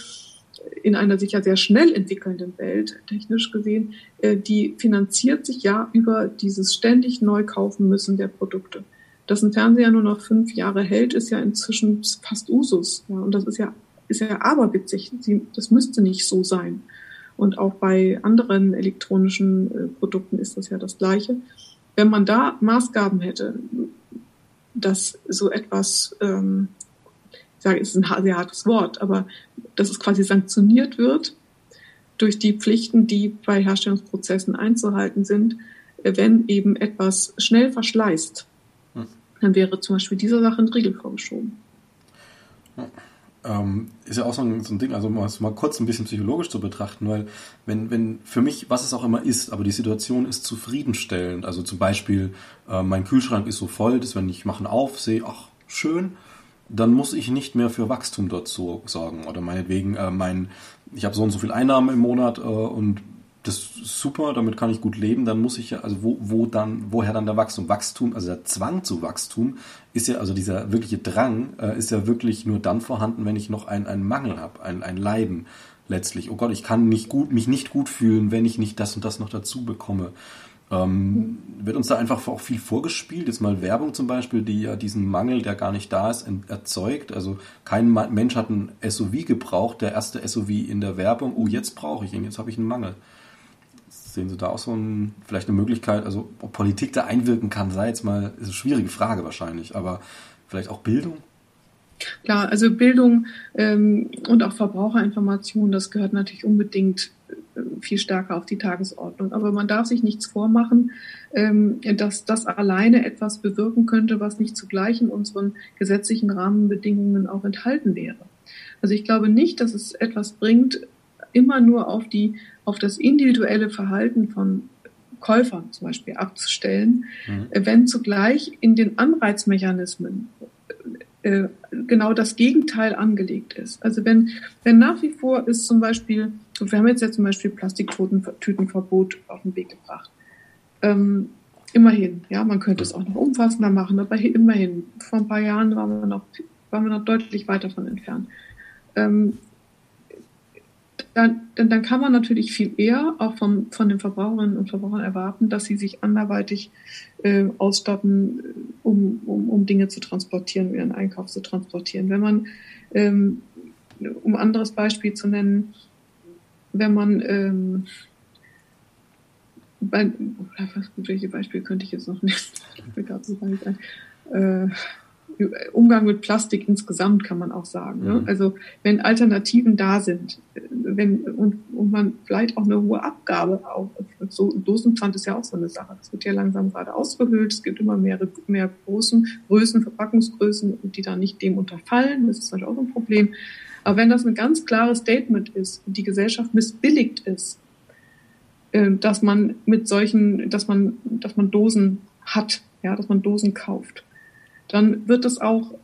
in einer sich ja sehr schnell entwickelnden Welt, technisch gesehen, äh, die finanziert sich ja über dieses ständig neu kaufen müssen der Produkte. Dass ein Fernseher nur noch fünf Jahre hält, ist ja inzwischen fast Usus. Ja, und das ist ja, ist ja aberwitzig. Das müsste nicht so sein. Und auch bei anderen elektronischen äh, Produkten ist das ja das Gleiche. Wenn man da Maßgaben hätte, dass so etwas ähm, sage, ist ein sehr hartes Wort, aber dass es quasi sanktioniert wird durch die Pflichten, die bei Herstellungsprozessen einzuhalten sind, wenn eben etwas schnell verschleißt, hm. dann wäre zum Beispiel dieser Sache ein Riegel vorgeschoben. Ähm, ist ja auch so ein, so ein Ding, also mal, mal kurz ein bisschen psychologisch zu betrachten, weil wenn, wenn für mich, was es auch immer ist, aber die Situation ist zufriedenstellend, also zum Beispiel, äh, mein Kühlschrank ist so voll, dass wenn ich machen auf, sehe, ach, schön, dann muss ich nicht mehr für Wachstum dort sorgen. Oder meinetwegen, äh, mein, ich habe so und so viel Einnahmen im Monat äh, und das ist super, damit kann ich gut leben, dann muss ich ja, also wo, wo dann, woher dann der Wachstum? Wachstum, also der Zwang zu Wachstum ist ja, also dieser wirkliche Drang äh, ist ja wirklich nur dann vorhanden, wenn ich noch einen, einen Mangel habe, ein, ein Leiden letztlich. Oh Gott, ich kann nicht gut, mich nicht gut fühlen, wenn ich nicht das und das noch dazu bekomme. Ähm, wird uns da einfach auch viel vorgespielt? Jetzt mal Werbung zum Beispiel, die ja diesen Mangel, der gar nicht da ist, erzeugt. Also kein Mensch hat ein SUV gebraucht, der erste SUV in der Werbung. Oh, jetzt brauche ich ihn, jetzt habe ich einen Mangel. Sehen Sie da auch so ein, vielleicht eine Möglichkeit, also ob Politik da einwirken kann, sei jetzt mal, ist eine schwierige Frage wahrscheinlich, aber vielleicht auch Bildung? Klar, also Bildung ähm, und auch Verbraucherinformation, das gehört natürlich unbedingt viel stärker auf die Tagesordnung. Aber man darf sich nichts vormachen, ähm, dass das alleine etwas bewirken könnte, was nicht zugleich in unseren gesetzlichen Rahmenbedingungen auch enthalten wäre. Also ich glaube nicht, dass es etwas bringt, immer nur auf die, auf das individuelle Verhalten von Käufern zum Beispiel abzustellen, mhm. wenn zugleich in den Anreizmechanismen äh, genau das Gegenteil angelegt ist. Also wenn, wenn nach wie vor ist zum Beispiel, wir haben jetzt ja zum Beispiel Plastiktütenverbot auf den Weg gebracht. Ähm, immerhin, ja, man könnte es auch noch umfassender machen, aber immerhin, vor ein paar Jahren waren wir noch, waren wir noch deutlich weit davon entfernt. Ähm, dann, dann, dann kann man natürlich viel eher auch vom, von den Verbraucherinnen und Verbrauchern erwarten, dass sie sich anderweitig äh, ausstatten, äh, um, um, um Dinge zu transportieren, ihren Einkauf zu transportieren. Wenn man, ähm, um ein anderes Beispiel zu nennen, wenn man ähm, bei, was, welche Beispiel könnte ich jetzt noch nennen? Mir gerade so nicht ein. Äh, Umgang mit Plastik insgesamt kann man auch sagen. Ne? Mhm. Also wenn Alternativen da sind, wenn und, und man vielleicht auch eine hohe Abgabe auf so Dosenpfand ist ja auch so eine Sache. Das wird ja langsam gerade ausgehöhlt. Es gibt immer mehr, mehr großen Größen, Verpackungsgrößen, die da nicht dem unterfallen. Das ist natürlich auch ein Problem. Aber wenn das ein ganz klares Statement ist und die Gesellschaft missbilligt ist, äh, dass man mit solchen, dass man, dass man Dosen hat, ja, dass man Dosen kauft. Dann wird es auch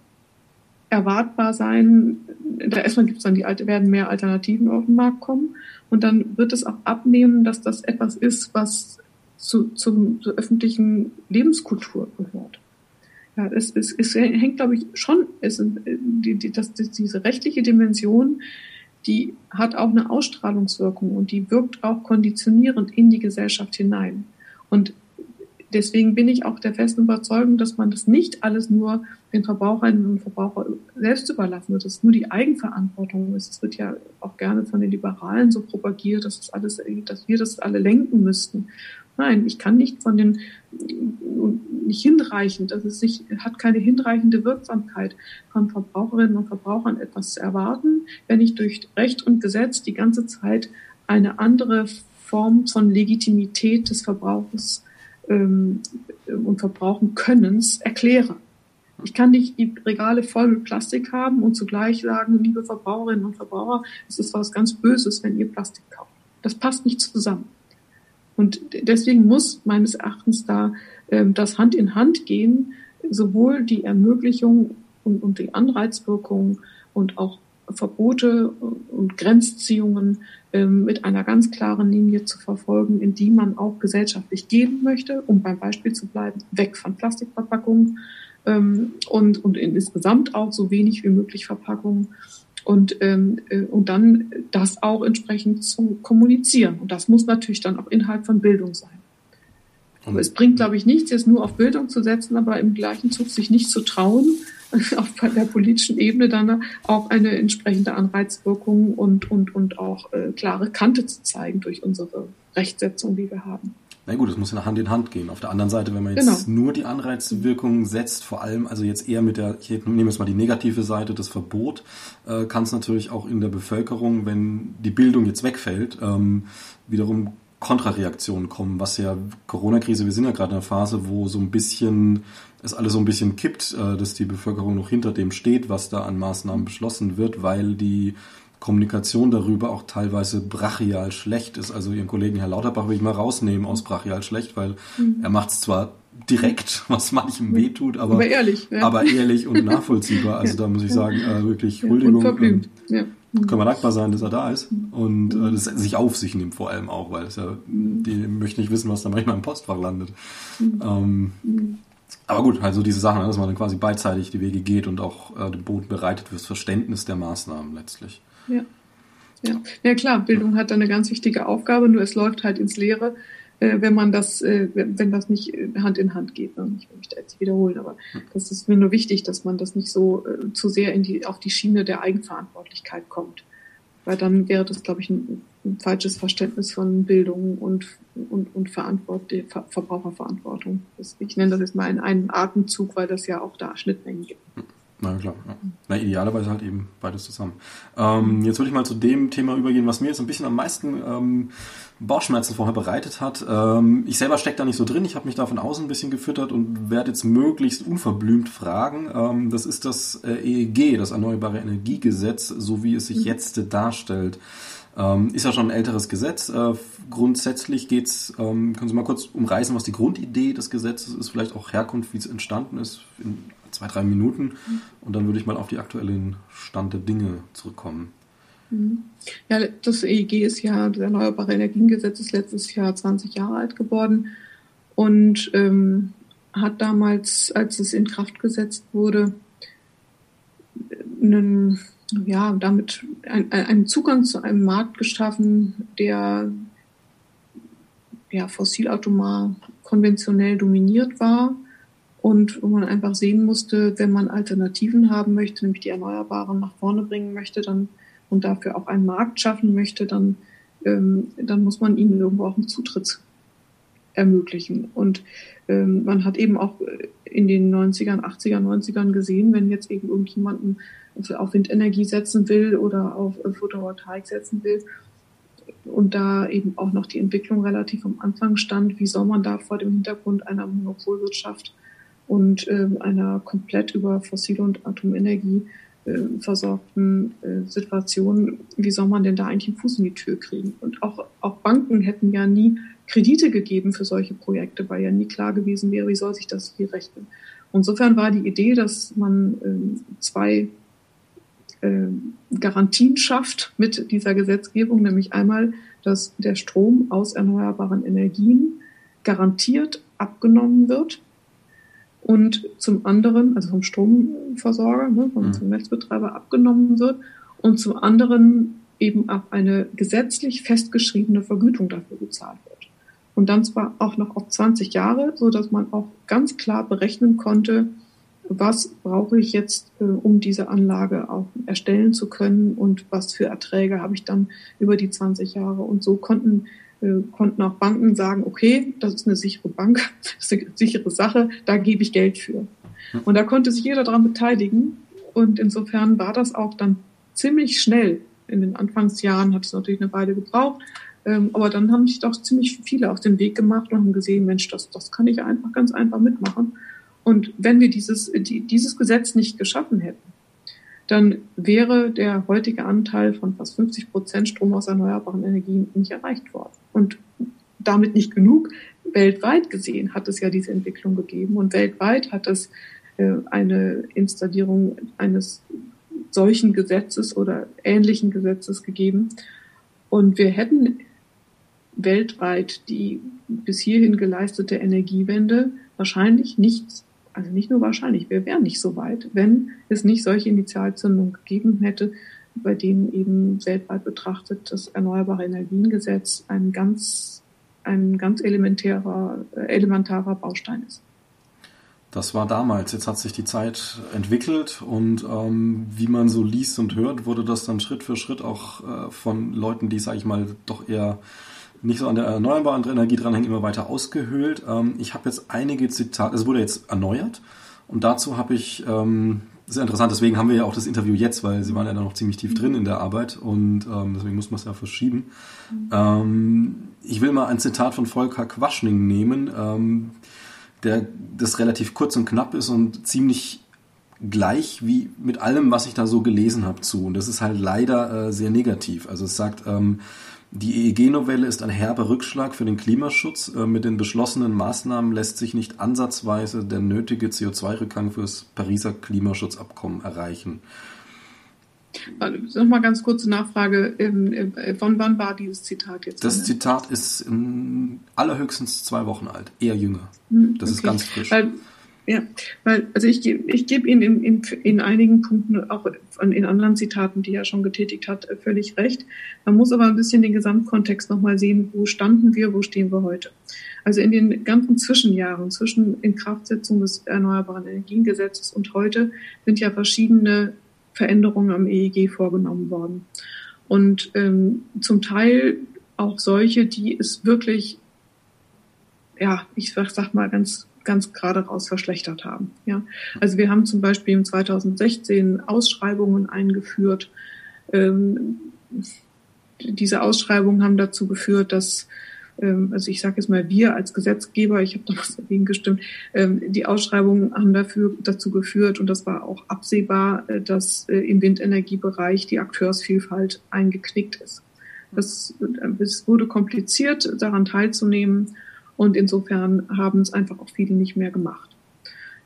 erwartbar sein, da erstmal gibt es dann die alte, werden mehr Alternativen auf den Markt kommen und dann wird es auch abnehmen, dass das etwas ist, was zu, zum, zur öffentlichen Lebenskultur gehört. Ja, es, es, es hängt, glaube ich, schon, es, die, die, das, diese rechtliche Dimension, die hat auch eine Ausstrahlungswirkung und die wirkt auch konditionierend in die Gesellschaft hinein. Und deswegen bin ich auch der festen Überzeugung, dass man das nicht alles nur den Verbraucherinnen und Verbrauchern selbst überlassen wird, dass es nur die Eigenverantwortung ist. Es wird ja auch gerne von den Liberalen so propagiert, dass es alles, dass wir das alle lenken müssten. Nein, ich kann nicht von den nicht hinreichend, das ist nicht, hat keine hinreichende Wirksamkeit von Verbraucherinnen und Verbrauchern etwas zu erwarten, wenn ich durch Recht und Gesetz die ganze Zeit eine andere Form von Legitimität des Verbrauchs ähm, und Verbrauchen Könnens erkläre. Ich kann nicht die Regale voll mit Plastik haben und zugleich sagen, liebe Verbraucherinnen und Verbraucher, es ist was ganz Böses, wenn ihr Plastik kauft. Das passt nicht zusammen. Und deswegen muss meines Erachtens da ähm, das Hand in Hand gehen, sowohl die Ermöglichung und, und die Anreizwirkung und auch Verbote und Grenzziehungen ähm, mit einer ganz klaren Linie zu verfolgen, in die man auch gesellschaftlich gehen möchte, um beim Beispiel zu bleiben, weg von Plastikverpackungen ähm, und, und insgesamt auch so wenig wie möglich Verpackungen und, ähm, äh, und dann das auch entsprechend zu kommunizieren. Und das muss natürlich dann auch Inhalt von Bildung sein. Aber es bringt, glaube ich, nichts, jetzt nur auf Bildung zu setzen, aber im gleichen Zug sich nicht zu trauen, auf der politischen Ebene dann auch eine entsprechende Anreizwirkung und, und, und auch äh, klare Kante zu zeigen durch unsere Rechtsetzung, die wir haben. Na gut, es muss ja Hand in Hand gehen. Auf der anderen Seite, wenn man jetzt genau. nur die Anreizwirkung setzt, vor allem also jetzt eher mit der, ich nehme jetzt mal die negative Seite, das Verbot, äh, kann es natürlich auch in der Bevölkerung, wenn die Bildung jetzt wegfällt, ähm, wiederum Kontrareaktionen kommen, was ja Corona-Krise, wir sind ja gerade in einer Phase, wo so ein bisschen es alles so ein bisschen kippt, äh, dass die Bevölkerung noch hinter dem steht, was da an Maßnahmen beschlossen wird, weil die Kommunikation darüber auch teilweise brachial schlecht ist. Also Ihren Kollegen Herr Lauterbach will ich mal rausnehmen aus brachial schlecht, weil mhm. er macht es zwar direkt, was manchem wehtut, aber, aber ehrlich, ja. aber ehrlich und nachvollziehbar. Also ja. da muss ich sagen, äh, wirklich Huldigung. Ähm, ja. Mhm. Können wir dankbar sein, dass er da ist und äh, dass er sich auf sich nimmt vor allem auch, weil es ja, mhm. die möchten nicht wissen, was da manchmal im Postfach landet. Mhm. Ähm, mhm. Aber gut, also diese Sachen, dass man dann quasi beidseitig die Wege geht und auch äh, den Boden bereitet fürs Verständnis der Maßnahmen letztlich. Ja. Ja. ja, klar, Bildung hat da eine ganz wichtige Aufgabe, nur es läuft halt ins Leere, äh, wenn man das, äh, wenn das nicht äh, Hand in Hand geht. Ne? Ich möchte jetzt wiederholen, aber hm. das ist mir nur wichtig, dass man das nicht so äh, zu sehr in die, auf die Schiene der Eigenverantwortlichkeit kommt. Weil dann wäre das, glaube ich, ein, ein, falsches Verständnis von Bildung und, und, und Verantwort Ver Verbraucherverantwortung. Ich nenne das jetzt mal in einen Atemzug, weil das ja auch da Schnittmengen gibt. Na klar. Ja. Na, idealerweise halt eben beides zusammen. Ähm, jetzt würde ich mal zu dem Thema übergehen, was mir jetzt ein bisschen am meisten ähm, Bauchschmerzen vorher bereitet hat. Ähm, ich selber stecke da nicht so drin. Ich habe mich da von außen ein bisschen gefüttert und werde jetzt möglichst unverblümt fragen. Ähm, das ist das äh, EEG, das Erneuerbare Energiegesetz, so wie es sich mhm. jetzt darstellt. Ähm, ist ja schon ein älteres Gesetz. Äh, grundsätzlich geht's, ähm, können Sie mal kurz umreißen, was die Grundidee des Gesetzes ist, vielleicht auch Herkunft, wie es entstanden ist, in zwei, drei Minuten. Mhm. Und dann würde ich mal auf die aktuellen Stand der Dinge zurückkommen. Mhm. Ja, das EEG ist ja, das Erneuerbare Energiengesetz ist letztes Jahr 20 Jahre alt geworden und ähm, hat damals, als es in Kraft gesetzt wurde, einen, ja, damit ein, einen Zugang zu einem Markt geschaffen, der ja, fossilautomar konventionell dominiert war und wo man einfach sehen musste, wenn man Alternativen haben möchte, nämlich die Erneuerbaren nach vorne bringen möchte, dann und dafür auch einen Markt schaffen möchte, dann, ähm, dann muss man ihnen irgendwo auch einen Zutritt ermöglichen. Und ähm, man hat eben auch in den 90ern, 80er, 90ern gesehen, wenn jetzt eben irgendjemanden auf Windenergie setzen will oder auf Photovoltaik setzen will, und da eben auch noch die Entwicklung relativ am Anfang stand, wie soll man da vor dem Hintergrund einer Monopolwirtschaft und äh, einer komplett über fossile und Atomenergie äh, versorgten äh, Situation, wie soll man denn da eigentlich einen Fuß in die Tür kriegen? Und auch, auch Banken hätten ja nie Kredite gegeben für solche Projekte, weil ja nie klar gewesen wäre, wie soll sich das hier rechnen. Insofern war die Idee, dass man äh, zwei äh, Garantien schafft mit dieser Gesetzgebung, nämlich einmal, dass der Strom aus erneuerbaren Energien garantiert abgenommen wird und zum anderen, also vom Stromversorger, ne, vom, mhm. Netzbetreiber abgenommen wird und zum anderen eben auch eine gesetzlich festgeschriebene Vergütung dafür bezahlt wird. Und dann zwar auch noch auf 20 Jahre, so dass man auch ganz klar berechnen konnte, was brauche ich jetzt, äh, um diese Anlage auch erstellen zu können und was für Erträge habe ich dann über die 20 Jahre. Und so konnten, äh, konnten auch Banken sagen, okay, das ist eine sichere Bank, das ist eine sichere Sache, da gebe ich Geld für. Und da konnte sich jeder daran beteiligen. Und insofern war das auch dann ziemlich schnell. In den Anfangsjahren hat es natürlich eine Weile gebraucht, ähm, aber dann haben sich doch ziemlich viele auf den Weg gemacht und haben gesehen, Mensch, das, das kann ich einfach ganz einfach mitmachen. Und wenn wir dieses, die, dieses Gesetz nicht geschaffen hätten, dann wäre der heutige Anteil von fast 50 Prozent Strom aus erneuerbaren Energien nicht erreicht worden. Und damit nicht genug. Weltweit gesehen hat es ja diese Entwicklung gegeben und weltweit hat es äh, eine Installierung eines solchen Gesetzes oder ähnlichen Gesetzes gegeben. Und wir hätten weltweit die bis hierhin geleistete Energiewende wahrscheinlich nicht also nicht nur wahrscheinlich, wir wären nicht so weit, wenn es nicht solche Initialzündungen gegeben hätte, bei denen eben weltweit betrachtet das Erneuerbare Energiengesetz ein ganz, ein ganz elementarer, äh, elementarer Baustein ist. Das war damals. Jetzt hat sich die Zeit entwickelt und ähm, wie man so liest und hört, wurde das dann Schritt für Schritt auch äh, von Leuten, die, sage ich mal, doch eher nicht so an der erneuerbaren Energie dranhängen, immer weiter ausgehöhlt. Ähm, ich habe jetzt einige Zitate, es wurde jetzt erneuert und dazu habe ich, ähm, ist interessant, deswegen haben wir ja auch das Interview jetzt, weil Sie waren ja noch ziemlich tief drin in der Arbeit und ähm, deswegen muss man es ja verschieben. Mhm. Ich will mal ein Zitat von Volker Quaschning nehmen, ähm, der das relativ kurz und knapp ist und ziemlich gleich wie mit allem, was ich da so gelesen habe zu. Und das ist halt leider äh, sehr negativ. Also es sagt, ähm, die EEG-Novelle ist ein herber Rückschlag für den Klimaschutz. Äh, mit den beschlossenen Maßnahmen lässt sich nicht ansatzweise der nötige CO2-Rückgang für das Pariser Klimaschutzabkommen erreichen. Nochmal ganz kurze Nachfrage. Ähm, äh, von wann war dieses Zitat jetzt? Das Zitat ist allerhöchstens zwei Wochen alt, eher jünger. Hm, das okay. ist ganz frisch. Weil ja, weil, also ich, ich gebe Ihnen in, in, in einigen Punkten, auch in anderen Zitaten, die er schon getätigt hat, völlig recht. Man muss aber ein bisschen den Gesamtkontext nochmal sehen, wo standen wir, wo stehen wir heute. Also in den ganzen Zwischenjahren, zwischen Inkraftsetzung des Erneuerbaren Energiengesetzes und heute sind ja verschiedene Veränderungen am EEG vorgenommen worden. Und ähm, zum Teil auch solche, die es wirklich, ja, ich sag, sag mal ganz ganz gerade raus verschlechtert haben. Ja, also wir haben zum Beispiel im 2016 Ausschreibungen eingeführt. Ähm, diese Ausschreibungen haben dazu geführt, dass ähm, also ich sage jetzt mal wir als Gesetzgeber, ich habe damals dagegen gestimmt, ähm, die Ausschreibungen haben dafür dazu geführt und das war auch absehbar, äh, dass äh, im Windenergiebereich die Akteursvielfalt eingeknickt ist. Das, äh, es wurde kompliziert, daran teilzunehmen und insofern haben es einfach auch viele nicht mehr gemacht.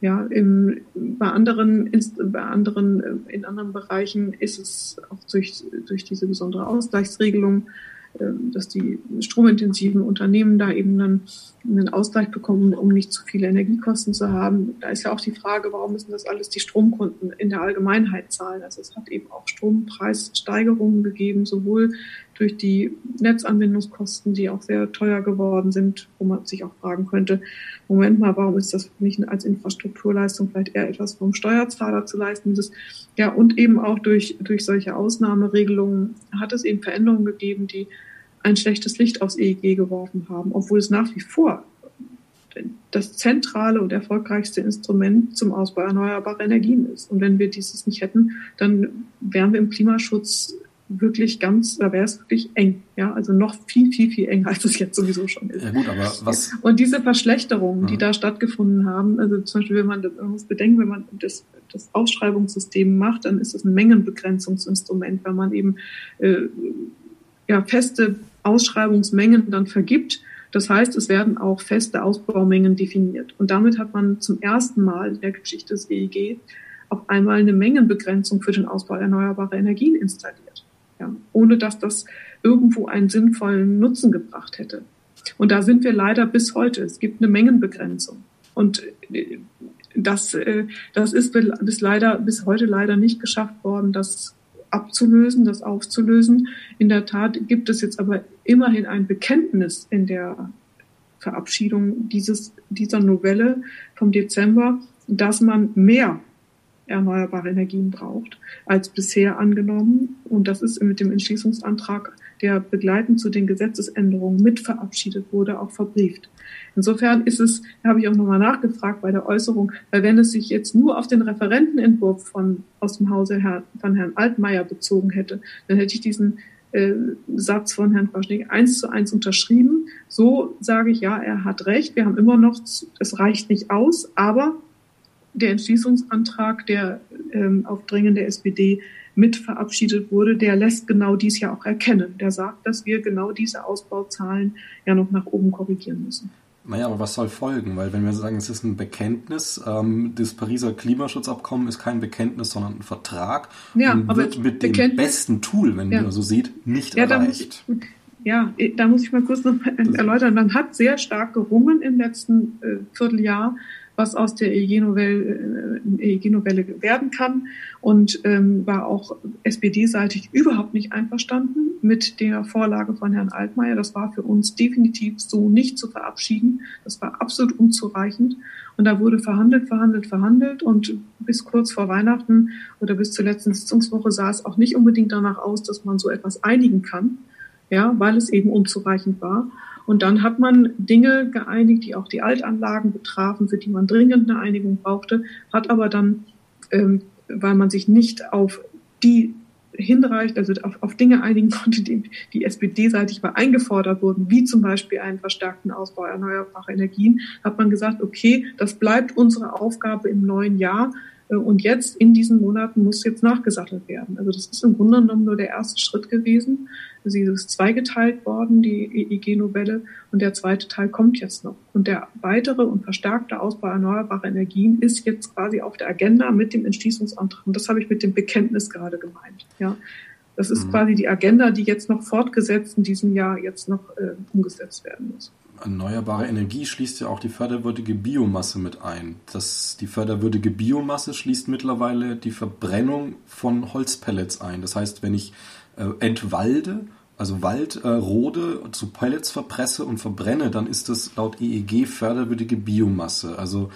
Ja, im, bei anderen, bei anderen, äh, in anderen Bereichen ist es auch durch, durch diese besondere Ausgleichsregelung ähm, dass die stromintensiven Unternehmen da eben dann einen Ausgleich bekommen, um nicht zu viele Energiekosten zu haben. Da ist ja auch die Frage, warum müssen das alles die Stromkunden in der Allgemeinheit zahlen? Also es hat eben auch Strompreissteigerungen gegeben, sowohl durch die Netzanbindungskosten, die auch sehr teuer geworden sind, wo man sich auch fragen könnte, Moment mal, warum ist das nicht als Infrastrukturleistung vielleicht eher etwas vom Steuerzahler zu leisten? Das, ja, und eben auch durch, durch solche Ausnahmeregelungen hat es eben Veränderungen gegeben, die ein schlechtes Licht aufs EEG geworfen haben, obwohl es nach wie vor das zentrale und erfolgreichste Instrument zum Ausbau erneuerbarer Energien ist. Und wenn wir dieses nicht hätten, dann wären wir im Klimaschutz wirklich ganz, da wäre es wirklich eng. Ja, also noch viel, viel, viel enger, als es jetzt sowieso schon ist. Ja gut, aber was? Und diese Verschlechterungen, die da stattgefunden haben, also zum Beispiel, wenn man das, muss bedenken, wenn man das, das Ausschreibungssystem macht, dann ist es ein Mengenbegrenzungsinstrument, weil man eben äh, ja, feste Ausschreibungsmengen dann vergibt. Das heißt, es werden auch feste Ausbaumengen definiert. Und damit hat man zum ersten Mal in der Geschichte des EEG auf einmal eine Mengenbegrenzung für den Ausbau erneuerbarer Energien installiert. Ja, ohne dass das irgendwo einen sinnvollen Nutzen gebracht hätte. Und da sind wir leider bis heute. Es gibt eine Mengenbegrenzung. Und äh, das, äh, das ist bis leider, bis heute leider nicht geschafft worden, das abzulösen, das aufzulösen. In der Tat gibt es jetzt aber immerhin ein Bekenntnis in der Verabschiedung dieses, dieser Novelle vom Dezember, dass man mehr erneuerbare Energien braucht als bisher angenommen. Und das ist mit dem Entschließungsantrag, der begleitend zu den Gesetzesänderungen mit verabschiedet wurde, auch verbrieft. Insofern ist es, habe ich auch nochmal nachgefragt bei der Äußerung, weil wenn es sich jetzt nur auf den Referentenentwurf von, aus dem Hause Herr, von Herrn Altmaier bezogen hätte, dann hätte ich diesen äh, Satz von Herrn Quaschnik eins zu eins unterschrieben. So sage ich, ja, er hat recht. Wir haben immer noch, es reicht nicht aus, aber der Entschließungsantrag, der ähm, auf Drängen der SPD mit verabschiedet wurde, der lässt genau dies ja auch erkennen. Der sagt, dass wir genau diese Ausbauzahlen ja noch nach oben korrigieren müssen. Naja, aber was soll folgen? Weil wenn wir sagen, es ist ein Bekenntnis, ähm, das Pariser Klimaschutzabkommen ist kein Bekenntnis, sondern ein Vertrag ja, und aber wird mit dem besten Tool, wenn ja. man so sieht, nicht ja, erreicht. Da muss, ja, da muss ich mal kurz noch erläutern. Man hat sehr stark gerungen im letzten äh, Vierteljahr was aus der EEG-Novelle äh, EEG werden kann und ähm, war auch SPD-seitig überhaupt nicht einverstanden mit der Vorlage von Herrn Altmaier. Das war für uns definitiv so nicht zu verabschieden. Das war absolut unzureichend. Und da wurde verhandelt, verhandelt, verhandelt und bis kurz vor Weihnachten oder bis zur letzten Sitzungswoche sah es auch nicht unbedingt danach aus, dass man so etwas einigen kann, ja, weil es eben unzureichend war. Und dann hat man Dinge geeinigt, die auch die Altanlagen betrafen, für die man dringend eine Einigung brauchte, hat aber dann, ähm, weil man sich nicht auf die hinreicht, also auf, auf Dinge einigen konnte, die, die SPD-seitig mal eingefordert wurden, wie zum Beispiel einen verstärkten Ausbau erneuerbarer Energien, hat man gesagt, okay, das bleibt unsere Aufgabe im neuen Jahr. Äh, und jetzt in diesen Monaten muss jetzt nachgesattelt werden. Also das ist im Grunde genommen nur der erste Schritt gewesen. Sie ist zweigeteilt worden, die EEG-Novelle, und der zweite Teil kommt jetzt noch. Und der weitere und verstärkte Ausbau erneuerbarer Energien ist jetzt quasi auf der Agenda mit dem Entschließungsantrag. Und das habe ich mit dem Bekenntnis gerade gemeint. Ja, das ist mhm. quasi die Agenda, die jetzt noch fortgesetzt in diesem Jahr jetzt noch äh, umgesetzt werden muss. Erneuerbare Energie schließt ja auch die förderwürdige Biomasse mit ein. Das, die förderwürdige Biomasse schließt mittlerweile die Verbrennung von Holzpellets ein. Das heißt, wenn ich äh, entwalde, also Wald äh, rode, zu Pellets verpresse und verbrenne, dann ist das laut EEG förderwürdige Biomasse. Also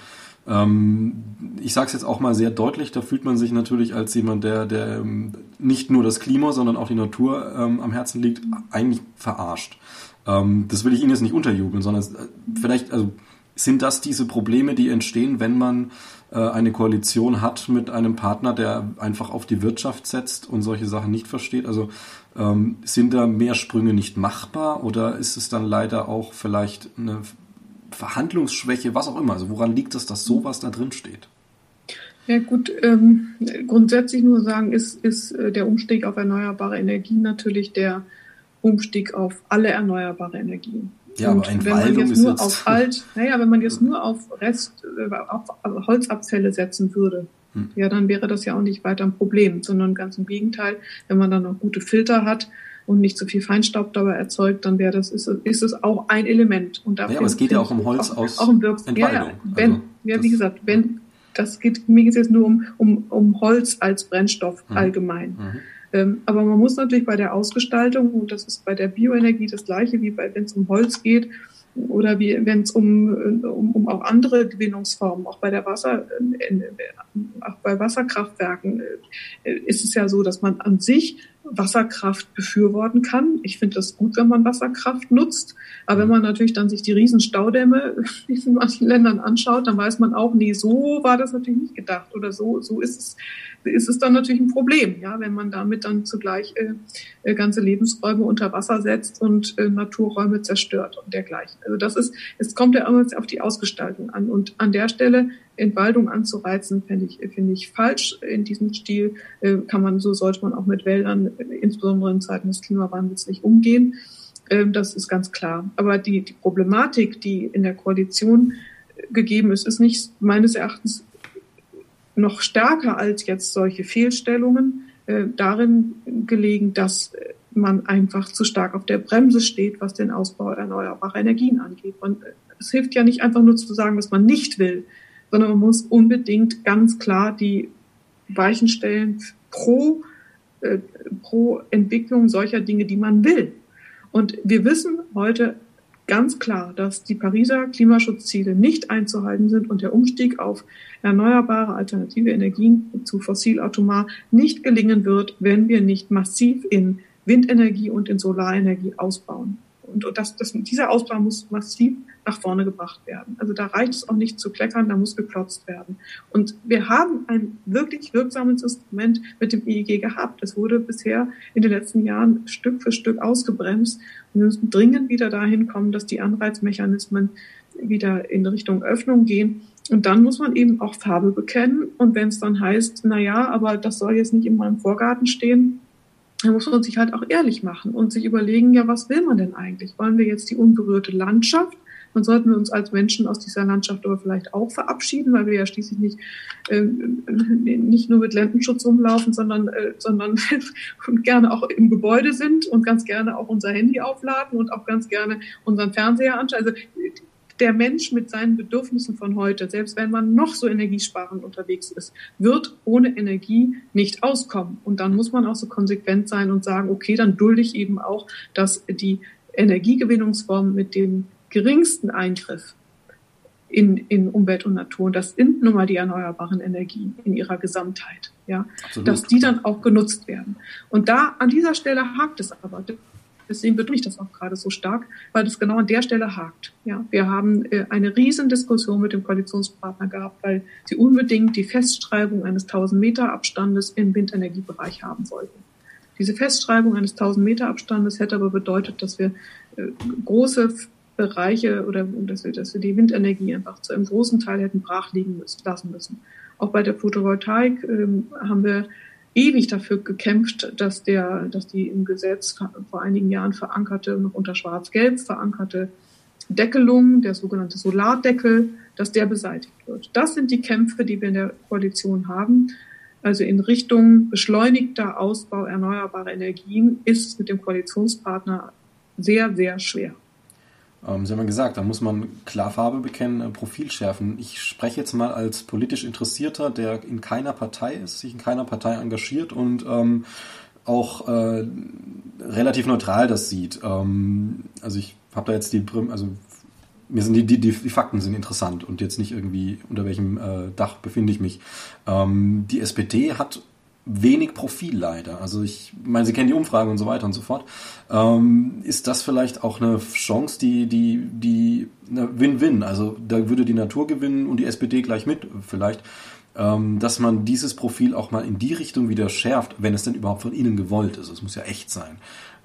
ähm, ich sage es jetzt auch mal sehr deutlich, da fühlt man sich natürlich als jemand, der, der ähm, nicht nur das Klima, sondern auch die Natur ähm, am Herzen liegt, eigentlich verarscht. Ähm, das will ich Ihnen jetzt nicht unterjubeln, sondern äh, vielleicht, also sind das diese Probleme, die entstehen, wenn man äh, eine Koalition hat mit einem Partner, der einfach auf die Wirtschaft setzt und solche Sachen nicht versteht? Also ähm, sind da mehr Sprünge nicht machbar oder ist es dann leider auch vielleicht eine Verhandlungsschwäche, was auch immer? Also woran liegt es, dass sowas da drin steht? Ja gut, ähm, grundsätzlich nur sagen, ist, ist äh, der Umstieg auf erneuerbare Energien natürlich der Umstieg auf alle erneuerbare Energien. Ja, und aber wenn man jetzt nur jetzt auf alt, naja, wenn man jetzt nur auf Rest, äh, auf Holzabfälle setzen würde, hm. ja, dann wäre das ja auch nicht weiter ein Problem, sondern ganz im Gegenteil, wenn man dann noch gute Filter hat und nicht so viel Feinstaub dabei erzeugt, dann wäre das, ist, ist es auch ein Element. Und dafür ja, aber es geht ja auch um Holz auch, aus auch um Entwaldung. Ja, ja, wenn, also, ja, wie gesagt, wenn, das geht, mir geht es jetzt nur um, um, um Holz als Brennstoff hm. allgemein. Mhm. Ähm, aber man muss natürlich bei der Ausgestaltung, und das ist bei der Bioenergie das gleiche wie wenn es um Holz geht, oder wie wenn es um, um, um auch andere Gewinnungsformen, auch bei der Wasser, äh, auch bei Wasserkraftwerken äh, ist es ja so, dass man an sich Wasserkraft befürworten kann. Ich finde das gut, wenn man Wasserkraft nutzt. Aber wenn man natürlich dann sich die riesen Staudämme in manchen Ländern anschaut, dann weiß man auch, nee, so war das natürlich nicht gedacht oder so, so ist es ist es dann natürlich ein Problem, ja, wenn man damit dann zugleich äh, äh, ganze Lebensräume unter Wasser setzt und äh, Naturräume zerstört und dergleichen. Also das ist, es kommt ja immer auf die Ausgestaltung an. Und an der Stelle Entwaldung anzureizen, finde ich, finde ich falsch in diesem Stil. Äh, kann man, so sollte man auch mit Wäldern, insbesondere in Zeiten des Klimawandels, nicht umgehen. Ähm, das ist ganz klar. Aber die, die Problematik, die in der Koalition gegeben ist, ist nicht meines Erachtens noch stärker als jetzt solche Fehlstellungen äh, darin gelegen, dass man einfach zu stark auf der Bremse steht, was den Ausbau erneuerbarer Energien angeht. Man, es hilft ja nicht einfach nur zu sagen, was man nicht will, sondern man muss unbedingt ganz klar die Weichen stellen pro, äh, pro Entwicklung solcher Dinge, die man will. Und wir wissen heute ganz klar, dass die Pariser Klimaschutzziele nicht einzuhalten sind und der Umstieg auf erneuerbare alternative Energien zu fossilatomar nicht gelingen wird, wenn wir nicht massiv in Windenergie und in Solarenergie ausbauen. Und das, das, dieser Ausbau muss massiv nach vorne gebracht werden. Also da reicht es auch nicht zu kleckern, da muss geklotzt werden. Und wir haben ein wirklich wirksames Instrument mit dem EEG gehabt. Es wurde bisher in den letzten Jahren Stück für Stück ausgebremst. Und wir müssen dringend wieder dahin kommen, dass die Anreizmechanismen wieder in Richtung Öffnung gehen. Und dann muss man eben auch Farbe bekennen. Und wenn es dann heißt, na ja, aber das soll jetzt nicht in meinem Vorgarten stehen, dann muss man sich halt auch ehrlich machen und sich überlegen, ja, was will man denn eigentlich? Wollen wir jetzt die unberührte Landschaft? Dann sollten wir uns als Menschen aus dieser Landschaft aber vielleicht auch verabschieden, weil wir ja schließlich nicht, äh, nicht nur mit Lendenschutz rumlaufen, sondern, äh, sondern gerne auch im Gebäude sind und ganz gerne auch unser Handy aufladen und auch ganz gerne unseren Fernseher anschauen. Also der Mensch mit seinen Bedürfnissen von heute, selbst wenn man noch so energiesparend unterwegs ist, wird ohne Energie nicht auskommen. Und dann muss man auch so konsequent sein und sagen, okay, dann dulde ich eben auch, dass die Energiegewinnungsform mit dem geringsten Eingriff in, in Umwelt und Natur, und das sind nun mal die erneuerbaren Energien in ihrer Gesamtheit, ja, Absolut. dass die dann auch genutzt werden. Und da an dieser Stelle hakt es aber. Deswegen ich das auch gerade so stark, weil das genau an der Stelle hakt. Ja, wir haben äh, eine riesen Diskussion mit dem Koalitionspartner gehabt, weil sie unbedingt die Festschreibung eines 1000 Meter Abstandes im Windenergiebereich haben wollten. Diese Festschreibung eines 1000 Meter Abstandes hätte aber bedeutet, dass wir äh, große Bereiche oder dass wir, dass wir die Windenergie einfach zu einem großen Teil hätten brach liegen müssen, lassen müssen. Auch bei der Photovoltaik ähm, haben wir ewig dafür gekämpft, dass der, dass die im Gesetz vor einigen Jahren verankerte, noch unter Schwarz-Gelb verankerte Deckelung, der sogenannte Solardeckel, dass der beseitigt wird. Das sind die Kämpfe, die wir in der Koalition haben. Also in Richtung beschleunigter Ausbau erneuerbarer Energien ist es mit dem Koalitionspartner sehr, sehr schwer. Ähm, Sie haben ja gesagt, da muss man klar Farbe bekennen, äh, Profil schärfen. Ich spreche jetzt mal als politisch Interessierter, der in keiner Partei ist, sich in keiner Partei engagiert und ähm, auch äh, relativ neutral das sieht. Ähm, also ich habe da jetzt die, also mir sind die, die, die, Fakten sind interessant und jetzt nicht irgendwie unter welchem äh, Dach befinde ich mich. Ähm, die SPD hat wenig Profil leider. Also ich meine, Sie kennen die Umfragen und so weiter und so fort. Ähm, ist das vielleicht auch eine Chance, die, die, die, Win-Win? Also da würde die Natur gewinnen und die SPD gleich mit vielleicht, ähm, dass man dieses Profil auch mal in die Richtung wieder schärft, wenn es denn überhaupt von Ihnen gewollt ist. Es muss ja echt sein.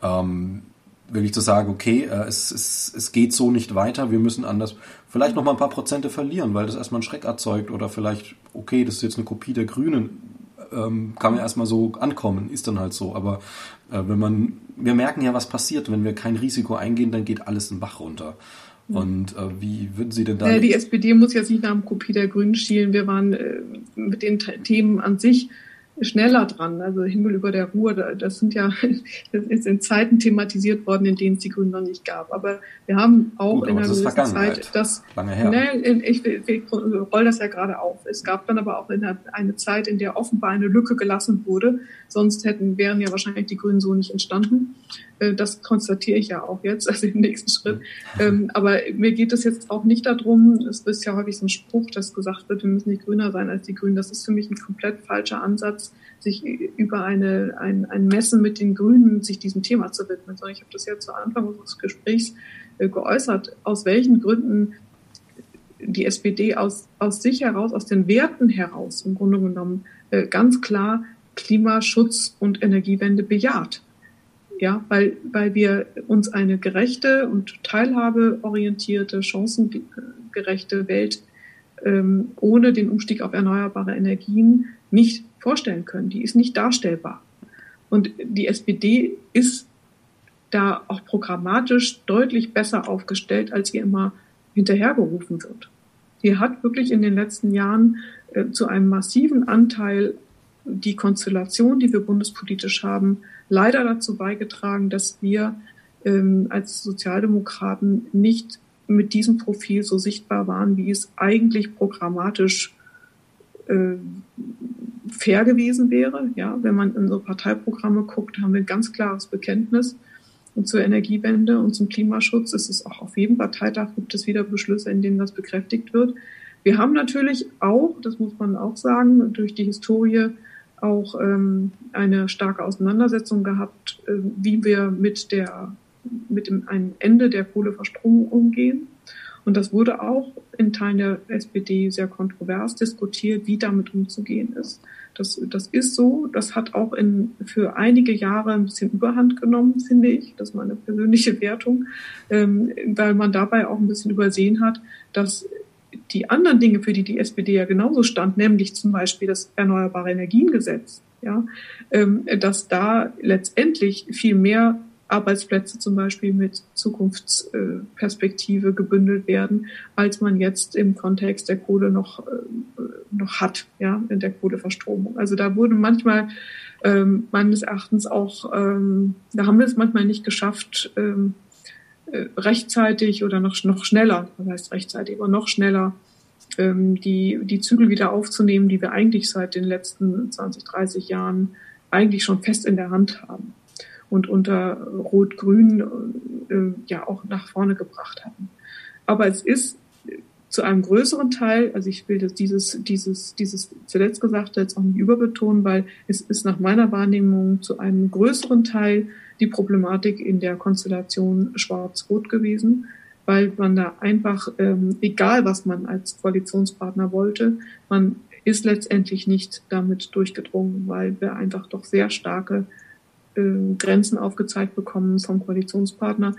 Ähm, wirklich zu sagen, okay, äh, es, es, es geht so nicht weiter, wir müssen anders, vielleicht noch mal ein paar Prozente verlieren, weil das erstmal einen Schreck erzeugt oder vielleicht, okay, das ist jetzt eine Kopie der Grünen, ähm, kann man erstmal so ankommen, ist dann halt so. Aber äh, wenn man, wir merken ja, was passiert, wenn wir kein Risiko eingehen, dann geht alles in Bach runter. Mhm. Und äh, wie würden Sie denn da? Äh, die SPD muss jetzt nicht nach dem Kopie der Grünen schielen. Wir waren äh, mit den Themen an sich schneller dran. Also Himmel über der Ruhr, das sind ja, das ist in Zeiten thematisiert worden, in denen es die Grünen noch nicht gab. Aber wir haben auch Gut, in einer gewissen Zeit das, lange her. Ne, ich, ich, ich roll das ja gerade auf. Es gab dann aber auch eine, eine Zeit, in der offenbar eine Lücke gelassen wurde. Sonst hätten, wären ja wahrscheinlich die Grünen so nicht entstanden. Äh, das konstatiere ich ja auch jetzt, also im nächsten Schritt. Ähm, aber mir geht es jetzt auch nicht darum, es ist ja häufig so ein Spruch, dass gesagt wird, wir müssen nicht grüner sein als die Grünen. Das ist für mich ein komplett falscher Ansatz, sich über eine, ein, ein Messen mit den Grünen sich diesem Thema zu widmen. Sondern ich habe das ja zu Anfang unseres Gesprächs äh, geäußert, aus welchen Gründen die SPD aus, aus sich heraus, aus den Werten heraus im Grunde genommen äh, ganz klar Klimaschutz und Energiewende bejaht ja, weil, weil wir uns eine gerechte und teilhabeorientierte, chancengerechte Welt ähm, ohne den Umstieg auf erneuerbare Energien nicht vorstellen können. Die ist nicht darstellbar. Und die SPD ist da auch programmatisch deutlich besser aufgestellt, als ihr immer hinterhergerufen wird. Sie hat wirklich in den letzten Jahren äh, zu einem massiven Anteil die Konstellation, die wir bundespolitisch haben, leider dazu beigetragen, dass wir ähm, als Sozialdemokraten nicht mit diesem Profil so sichtbar waren, wie es eigentlich programmatisch äh, fair gewesen wäre. Ja, wenn man in so Parteiprogramme guckt, haben wir ein ganz klares Bekenntnis zur Energiewende und zum Klimaschutz ist es auch auf jedem Parteitag gibt es wieder Beschlüsse, in denen das bekräftigt wird. Wir haben natürlich auch, das muss man auch sagen, durch die Historie auch ähm, eine starke Auseinandersetzung gehabt, äh, wie wir mit der mit dem einem Ende der Kohleverstromung umgehen. Und das wurde auch in Teilen der SPD sehr kontrovers diskutiert, wie damit umzugehen ist. Das, das ist so. Das hat auch in, für einige Jahre ein bisschen Überhand genommen, finde ich. Das ist meine persönliche Wertung, ähm, weil man dabei auch ein bisschen übersehen hat, dass die anderen Dinge, für die die SPD ja genauso stand, nämlich zum Beispiel das Erneuerbare Energiengesetz, ja, ähm, dass da letztendlich viel mehr Arbeitsplätze zum Beispiel mit Zukunftsperspektive gebündelt werden, als man jetzt im Kontext der Kohle noch, äh, noch hat, ja, in der Kohleverstromung. Also da wurde manchmal ähm, meines Erachtens auch, ähm, da haben wir es manchmal nicht geschafft, ähm, äh, rechtzeitig oder noch, noch schneller, das heißt rechtzeitig, aber noch schneller ähm, die, die Zügel wieder aufzunehmen, die wir eigentlich seit den letzten 20, 30 Jahren eigentlich schon fest in der Hand haben und unter Rot-Grün äh, ja auch nach vorne gebracht hatten. Aber es ist zu einem größeren Teil, also ich will das dieses, dieses, dieses zuletzt Gesagte jetzt auch nicht überbetonen, weil es ist nach meiner Wahrnehmung zu einem größeren Teil die Problematik in der Konstellation Schwarz-Rot gewesen, weil man da einfach, ähm, egal was man als Koalitionspartner wollte, man ist letztendlich nicht damit durchgedrungen, weil wir einfach doch sehr starke äh, Grenzen aufgezeigt bekommen vom Koalitionspartner.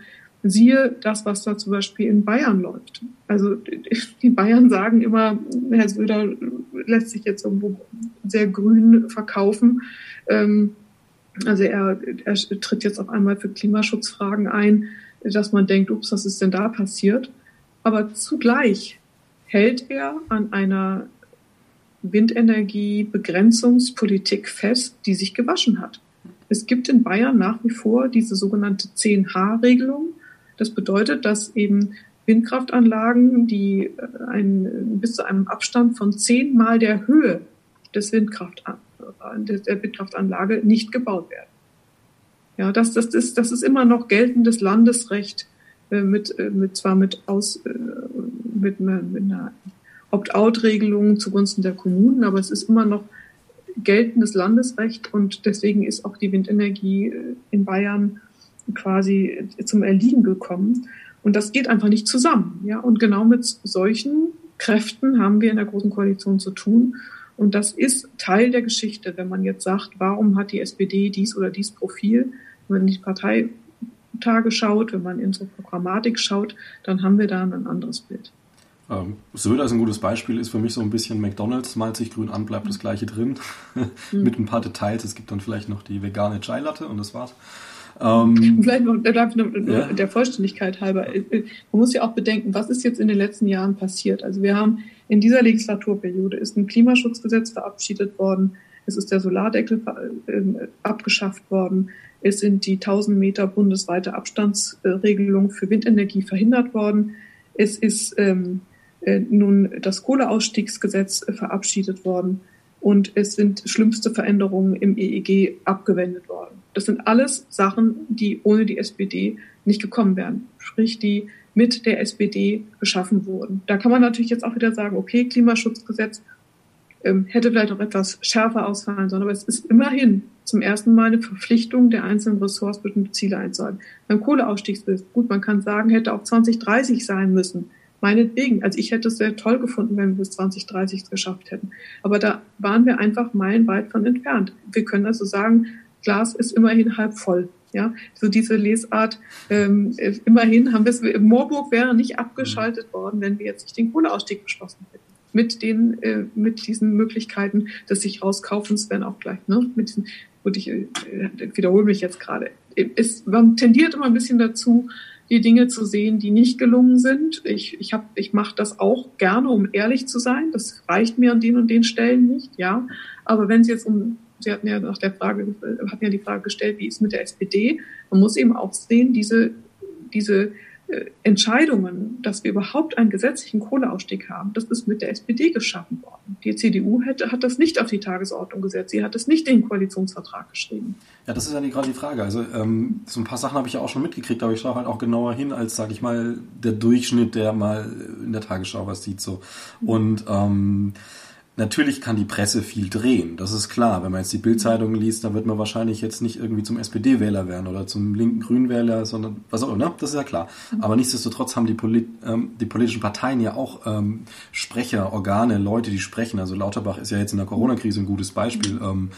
Siehe das, was da zum Beispiel in Bayern läuft. Also die Bayern sagen immer, Herr Söder lässt sich jetzt irgendwo sehr grün verkaufen. Ähm, also er, er tritt jetzt auf einmal für Klimaschutzfragen ein, dass man denkt, ups, was ist denn da passiert? Aber zugleich hält er an einer Windenergiebegrenzungspolitik fest, die sich gewaschen hat. Es gibt in Bayern nach wie vor diese sogenannte 10H-Regelung. Das bedeutet, dass eben Windkraftanlagen, die äh, ein, bis zu einem Abstand von zehnmal der Höhe des Windkraft, der Windkraftanlage nicht gebaut werden. Ja, das, das, ist, das ist immer noch geltendes Landesrecht äh, mit, äh, mit zwar mit aus mit einer, mit einer Opt-out-Regelung zugunsten der Kommunen, aber es ist immer noch geltendes Landesrecht und deswegen ist auch die Windenergie äh, in Bayern quasi äh, zum Erliegen gekommen. Und das geht einfach nicht zusammen. Ja, und genau mit solchen Kräften haben wir in der Großen Koalition zu tun. Und das ist Teil der Geschichte, wenn man jetzt sagt, warum hat die SPD dies oder dies Profil? Wenn man in die Parteitage schaut, wenn man in so Programmatik schaut, dann haben wir da ein anderes Bild. Ähm, Söder ist ein gutes Beispiel, ist für mich so ein bisschen McDonalds, malt sich grün an, bleibt das gleiche drin. Mhm. Mit ein paar Details. Es gibt dann vielleicht noch die vegane Chai-Latte und das war's. Ähm, vielleicht noch, ja. der Vollständigkeit halber. Äh, äh, man muss ja auch bedenken, was ist jetzt in den letzten Jahren passiert? Also wir haben in dieser Legislaturperiode ist ein Klimaschutzgesetz verabschiedet worden. Es ist der Solardeckel äh, abgeschafft worden. Es sind die 1000 Meter bundesweite Abstandsregelung für Windenergie verhindert worden. Es ist ähm, äh, nun das Kohleausstiegsgesetz äh, verabschiedet worden und es sind schlimmste Veränderungen im EEG abgewendet worden. Das sind alles Sachen, die ohne die SPD nicht gekommen wären, sprich die mit der SPD geschaffen wurden. Da kann man natürlich jetzt auch wieder sagen, okay, Klimaschutzgesetz ähm, hätte vielleicht noch etwas schärfer ausfallen sollen, aber es ist immerhin zum ersten Mal eine Verpflichtung der einzelnen Ressorts, Ziele einzuhalten. Beim Kohleausstiegsgesetz, gut, man kann sagen, hätte auch 2030 sein müssen. Meinetwegen. Also ich hätte es sehr toll gefunden, wenn wir bis 2030 es geschafft hätten. Aber da waren wir einfach meilenweit von entfernt. Wir können also sagen, Glas ist immerhin halb voll. Ja, so diese Lesart. Ähm, immerhin haben wir es. Moorburg wäre nicht abgeschaltet worden, wenn wir jetzt nicht den Kohleausstieg beschlossen hätten. mit den, äh, mit diesen Möglichkeiten des sich rauskaufens, wenn auch gleich, ne, mit diesen, gut, ich äh, wiederhole mich jetzt gerade. Ist, man tendiert immer ein bisschen dazu, die Dinge zu sehen, die nicht gelungen sind. Ich, ich, hab, ich mache das auch gerne, um ehrlich zu sein. Das reicht mir an den und den Stellen nicht, ja. Aber wenn es jetzt um, Sie hatten ja nach der Frage, hatten ja die Frage gestellt, wie ist mit der SPD? Man muss eben auch sehen, diese, diese äh, Entscheidungen, dass wir überhaupt einen gesetzlichen Kohleausstieg haben, das ist mit der SPD geschaffen worden. Die CDU hätte, hat das nicht auf die Tagesordnung gesetzt. Sie hat es nicht in den Koalitionsvertrag geschrieben. Ja, das ist ja gerade die Frage. Also ähm, so ein paar Sachen habe ich ja auch schon mitgekriegt, aber ich schaue halt auch genauer hin als, sage ich mal, der Durchschnitt, der mal in der Tagesschau was sieht. so. Und ähm, Natürlich kann die Presse viel drehen, das ist klar. Wenn man jetzt die Bildzeitung liest, dann wird man wahrscheinlich jetzt nicht irgendwie zum SPD-Wähler werden oder zum linken Grünwähler, sondern was auch immer, ne? das ist ja klar. Aber nichtsdestotrotz haben die, Polit ähm, die politischen Parteien ja auch ähm, Sprecher, Organe, Leute, die sprechen. Also Lauterbach ist ja jetzt in der Corona-Krise ein gutes Beispiel. Ähm,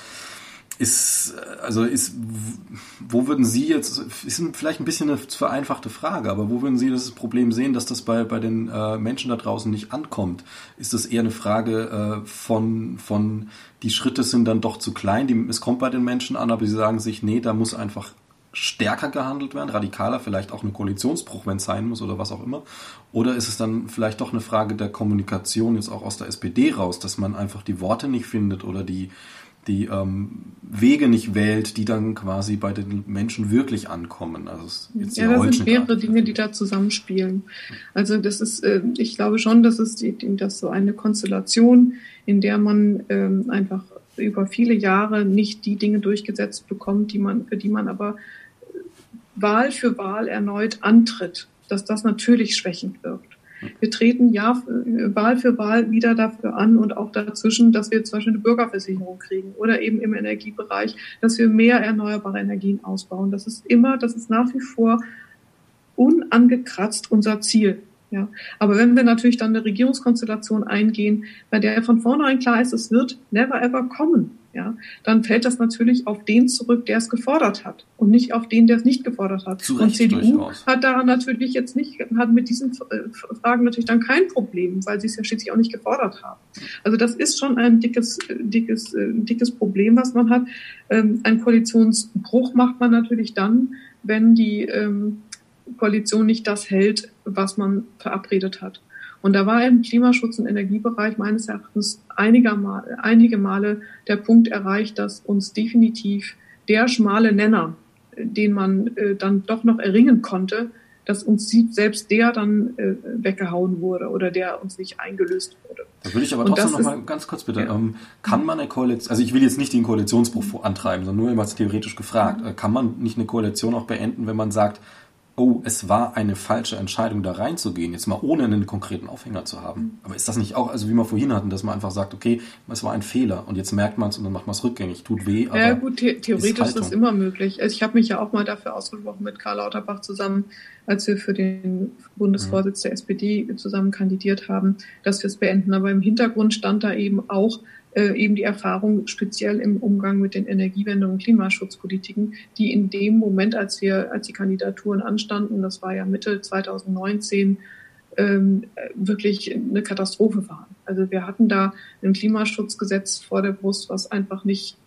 ist, also ist, wo würden Sie jetzt, ist vielleicht ein bisschen eine vereinfachte Frage, aber wo würden Sie das Problem sehen, dass das bei, bei den äh, Menschen da draußen nicht ankommt? Ist das eher eine Frage äh, von, von, die Schritte sind dann doch zu klein, die, es kommt bei den Menschen an, aber sie sagen sich, nee, da muss einfach stärker gehandelt werden, radikaler, vielleicht auch ein Koalitionsbruch, wenn es sein muss oder was auch immer? Oder ist es dann vielleicht doch eine Frage der Kommunikation jetzt auch aus der SPD raus, dass man einfach die Worte nicht findet oder die, die ähm, Wege nicht wählt, die dann quasi bei den Menschen wirklich ankommen. Also jetzt ja, das sind mehrere Dinge, die da zusammenspielen. Also das ist, äh, ich glaube schon, dass es die, dass so eine Konstellation, in der man ähm, einfach über viele Jahre nicht die Dinge durchgesetzt bekommt, die man, für die man aber Wahl für Wahl erneut antritt, dass das natürlich schwächend wirkt. Wir treten Jahr, Wahl für Wahl wieder dafür an und auch dazwischen, dass wir zum Beispiel eine Bürgerversicherung kriegen oder eben im Energiebereich, dass wir mehr erneuerbare Energien ausbauen. Das ist immer, das ist nach wie vor unangekratzt unser Ziel. Ja. Aber wenn wir natürlich dann eine Regierungskonstellation eingehen, bei der von vornherein klar ist, es wird never ever kommen, ja, dann fällt das natürlich auf den zurück, der es gefordert hat und nicht auf den, der es nicht gefordert hat. Zu und CDU durchaus. hat daran natürlich jetzt nicht, hat mit diesen äh, Fragen natürlich dann kein Problem, weil sie es ja schließlich auch nicht gefordert haben. Also das ist schon ein dickes, dickes, äh, dickes Problem, was man hat. Ähm, ein Koalitionsbruch macht man natürlich dann, wenn die ähm, Koalition nicht das hält, was man verabredet hat. Und da war im Klimaschutz- und Energiebereich meines Erachtens einige Male, einige Male der Punkt erreicht, dass uns definitiv der schmale Nenner, den man äh, dann doch noch erringen konnte, dass uns selbst der dann äh, weggehauen wurde oder der uns nicht eingelöst wurde. Da würde ich aber trotzdem noch mal ganz kurz bitte, ja. ähm, kann man eine Koalition, also ich will jetzt nicht den Koalitionsbruch antreiben, sondern nur immer theoretisch gefragt, mhm. kann man nicht eine Koalition auch beenden, wenn man sagt, oh, es war eine falsche Entscheidung, da reinzugehen, jetzt mal ohne einen konkreten Aufhänger zu haben. Mhm. Aber ist das nicht auch, also wie wir vorhin hatten, dass man einfach sagt, okay, es war ein Fehler und jetzt merkt man es und dann macht man es rückgängig, tut weh. Aber ja gut, the theoretisch ist das immer möglich. Also ich habe mich ja auch mal dafür ausgesprochen mit Karl Lauterbach zusammen, als wir für den Bundesvorsitz der SPD zusammen kandidiert haben, dass wir es beenden. Aber im Hintergrund stand da eben auch, eben die Erfahrung speziell im Umgang mit den Energiewende- und Klimaschutzpolitiken, die in dem Moment, als wir, als die Kandidaturen anstanden, das war ja Mitte 2019, ähm, wirklich eine Katastrophe waren. Also wir hatten da ein Klimaschutzgesetz vor der Brust, was einfach nicht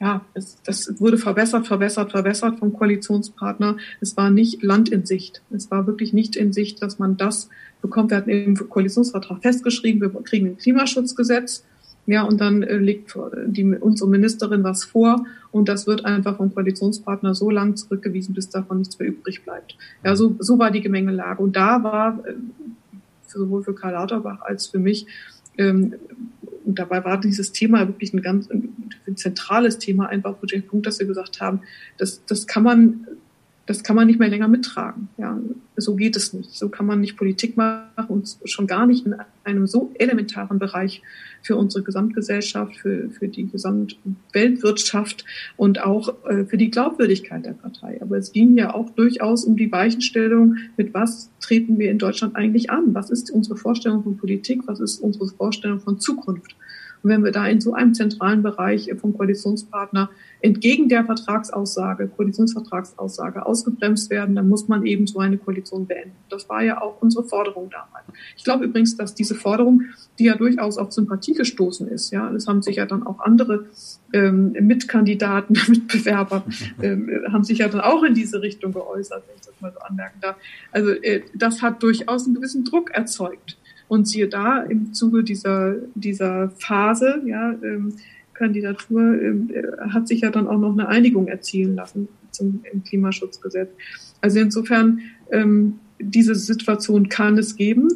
ja, es, das wurde verbessert, verbessert, verbessert vom Koalitionspartner. Es war nicht Land in Sicht. Es war wirklich nicht in Sicht, dass man das bekommt. Wir hatten im Koalitionsvertrag festgeschrieben, wir kriegen ein Klimaschutzgesetz. Ja, und dann äh, legt die, unsere Ministerin was vor und das wird einfach vom Koalitionspartner so lang zurückgewiesen, bis davon nichts mehr übrig bleibt. Ja, so, so war die Gemengelage. Und da war äh, sowohl für Karl Lauterbach als für mich ähm, und dabei war dieses Thema wirklich ein ganz ein, zentrales Thema, einfach den Punkt, dass wir gesagt haben, das, das kann man das kann man nicht mehr länger mittragen. Ja, so geht es nicht. So kann man nicht Politik machen und schon gar nicht in einem so elementaren Bereich für unsere Gesamtgesellschaft, für, für die Gesamtweltwirtschaft und auch äh, für die Glaubwürdigkeit der Partei. Aber es ging ja auch durchaus um die Weichenstellung, mit was treten wir in Deutschland eigentlich an? Was ist unsere Vorstellung von Politik? Was ist unsere Vorstellung von Zukunft? Wenn wir da in so einem zentralen Bereich vom Koalitionspartner entgegen der Vertragsaussage, Koalitionsvertragsaussage ausgebremst werden, dann muss man eben so eine Koalition beenden. Das war ja auch unsere Forderung damals. Ich glaube übrigens, dass diese Forderung, die ja durchaus auf Sympathie gestoßen ist, ja, es haben sich ja dann auch andere ähm, Mitkandidaten, Mitbewerber, ähm, haben sich ja dann auch in diese Richtung geäußert, wenn ich das mal so anmerken darf. Also äh, das hat durchaus einen gewissen Druck erzeugt. Und siehe da, im Zuge dieser, dieser Phase, ja, ähm, Kandidatur, ähm, äh, hat sich ja dann auch noch eine Einigung erzielen lassen zum im Klimaschutzgesetz. Also insofern, ähm, diese Situation kann es geben.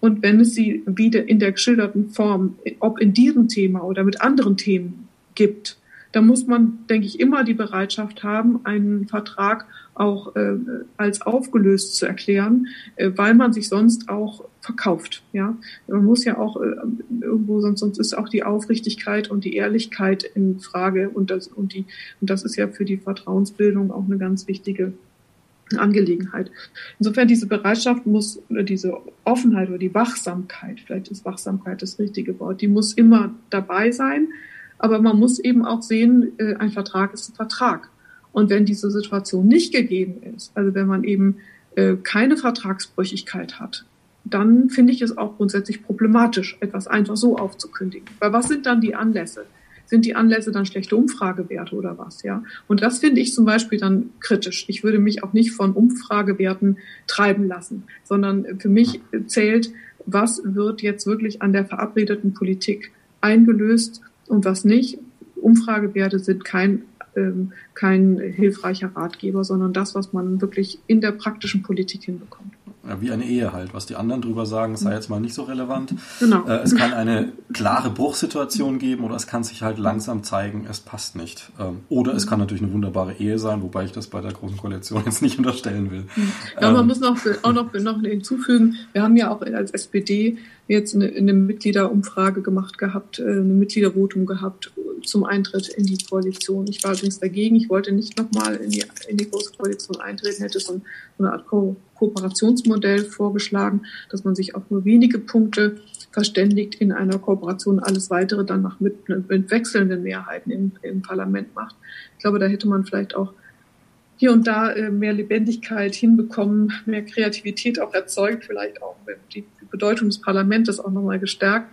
Und wenn es sie wieder in der geschilderten Form, ob in diesem Thema oder mit anderen Themen gibt, da muss man, denke ich, immer die Bereitschaft haben, einen Vertrag auch äh, als aufgelöst zu erklären, äh, weil man sich sonst auch verkauft. Ja, man muss ja auch äh, irgendwo sonst sonst ist auch die Aufrichtigkeit und die Ehrlichkeit in Frage und das und die und das ist ja für die Vertrauensbildung auch eine ganz wichtige Angelegenheit. Insofern diese Bereitschaft muss oder diese Offenheit oder die Wachsamkeit, vielleicht ist Wachsamkeit das richtige Wort, die muss immer dabei sein. Aber man muss eben auch sehen, äh, ein Vertrag ist ein Vertrag. Und wenn diese Situation nicht gegeben ist, also wenn man eben äh, keine Vertragsbrüchigkeit hat, dann finde ich es auch grundsätzlich problematisch, etwas einfach so aufzukündigen. Weil was sind dann die Anlässe? Sind die Anlässe dann schlechte Umfragewerte oder was? Ja. Und das finde ich zum Beispiel dann kritisch. Ich würde mich auch nicht von Umfragewerten treiben lassen, sondern für mich zählt, was wird jetzt wirklich an der verabredeten Politik eingelöst und was nicht. Umfragewerte sind kein, ähm, kein hilfreicher Ratgeber, sondern das, was man wirklich in der praktischen Politik hinbekommt. Wie eine Ehe halt. Was die anderen drüber sagen, sei jetzt mal nicht so relevant. Genau. Äh, es kann eine klare Bruchsituation geben oder es kann sich halt langsam zeigen, es passt nicht. Ähm, oder es kann natürlich eine wunderbare Ehe sein, wobei ich das bei der Großen Koalition jetzt nicht unterstellen will. Ja, ähm, man muss noch, auch noch, noch hinzufügen, wir haben ja auch als SPD jetzt eine, eine Mitgliederumfrage gemacht gehabt, äh, eine Mitgliedervotum gehabt zum Eintritt in die Koalition. Ich war übrigens dagegen. Ich wollte nicht nochmal in die, in die Große Koalition eintreten, hätte so, eine Art Ko Kooperationsmodell vorgeschlagen, dass man sich auf nur wenige Punkte verständigt in einer Kooperation, alles weitere dann noch mit, mit wechselnden Mehrheiten im, im Parlament macht. Ich glaube, da hätte man vielleicht auch hier und da äh, mehr Lebendigkeit hinbekommen, mehr Kreativität auch erzeugt, vielleicht auch die Bedeutung des Parlaments auch nochmal gestärkt.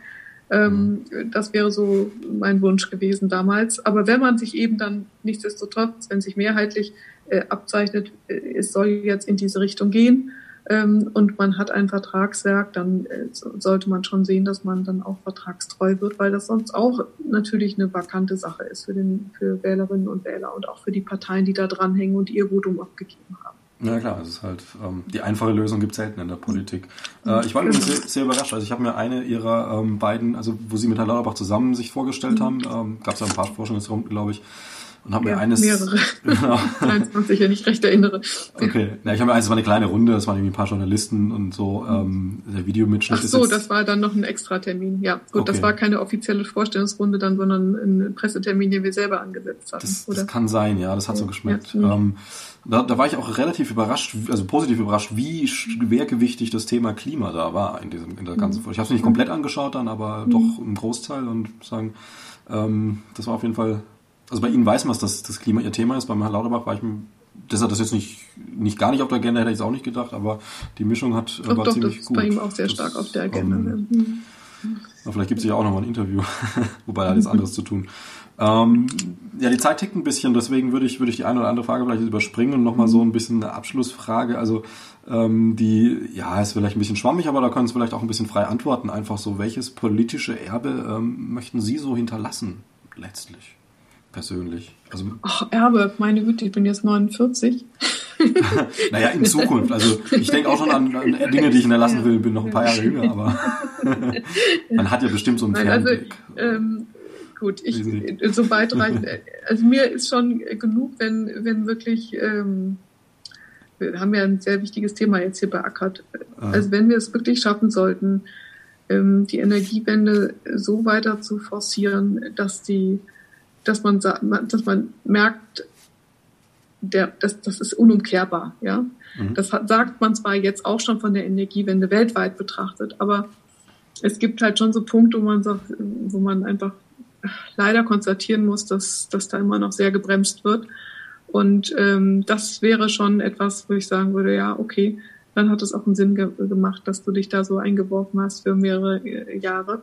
Ähm, mhm. Das wäre so mein Wunsch gewesen damals. Aber wenn man sich eben dann nichtsdestotrotz, wenn sich mehrheitlich äh, abzeichnet, äh, es soll jetzt in diese Richtung gehen ähm, und man hat ein Vertragswerk, dann äh, sollte man schon sehen, dass man dann auch vertragstreu wird, weil das sonst auch natürlich eine vakante Sache ist für, den, für Wählerinnen und Wähler und auch für die Parteien, die da dranhängen und ihr Votum abgegeben haben. Ja klar, es ist halt ähm, die einfache Lösung gibt es selten in der Politik. Äh, ich war übrigens sehr, sehr, überrascht. Also ich habe mir eine ihrer ähm, beiden, also wo sie mit Herrn Lauterbach zusammen sich vorgestellt mhm. haben, ähm, gab es ja ein paar Forschungsrunden, glaube ich, und habe ja, mir eines. Mehrere. Genau. 23, wenn ich recht erinnere. Okay. Ja, ich habe mir eines, das war eine kleine Runde, das waren irgendwie ein paar Journalisten und so, ähm, der Videomitschnitt Ach so, das war dann noch ein Extratermin. Ja, gut, okay. das war keine offizielle Vorstellungsrunde dann, sondern ein Pressetermin, den wir selber angesetzt hatten. Das, das kann sein, ja, das hat so geschmeckt. Ja. Ähm, da, da war ich auch relativ überrascht, also positiv überrascht, wie schwergewichtig das Thema Klima da war in diesem in der ganzen Folge. Ich habe es nicht komplett angeschaut dann, aber doch im Großteil und sagen, ähm, das war auf jeden Fall also bei Ihnen weiß man, dass das Klima Ihr Thema ist. Beim Herrn Lauterbach war ich dass er das jetzt nicht, nicht gar nicht auf der Agenda hätte ich es auch nicht gedacht, aber die Mischung hat doch, war doch, ziemlich das gut. Ist bei ihm auch sehr stark auf der Agenda. Ähm, vielleicht gibt es ja auch nochmal ein Interview, wobei er hat jetzt anderes zu tun. Ähm, ja, die Zeit tickt ein bisschen, deswegen würde ich, würde ich die eine oder andere Frage vielleicht überspringen und nochmal so ein bisschen eine Abschlussfrage. Also ähm, die, ja, ist vielleicht ein bisschen schwammig, aber da können Sie vielleicht auch ein bisschen frei antworten. Einfach so, welches politische Erbe ähm, möchten Sie so hinterlassen, letztlich? Persönlich. Also, Ach, Erbe, meine Güte, ich bin jetzt 49. naja, in Zukunft. Also ich denke auch schon an, an, Dinge, die ich hinterlassen will, bin noch ein paar Jahre jünger, aber man hat ja bestimmt so einen Nein, also, ähm, gut, ich so weit rein. Also mir ist schon genug, wenn, wenn wirklich, ähm, wir haben ja ein sehr wichtiges Thema jetzt hier beackert. Ah. Also wenn wir es wirklich schaffen sollten, ähm, die Energiewende so weiter zu forcieren, dass die dass man, dass man merkt, der, das, das ist unumkehrbar. Ja? Mhm. Das hat, sagt man zwar jetzt auch schon von der Energiewende weltweit betrachtet, aber es gibt halt schon so Punkte, wo man sagt, wo man einfach leider konstatieren muss, dass, dass da immer noch sehr gebremst wird. Und ähm, das wäre schon etwas, wo ich sagen würde, ja, okay, dann hat es auch einen Sinn ge gemacht, dass du dich da so eingeworfen hast für mehrere äh, Jahre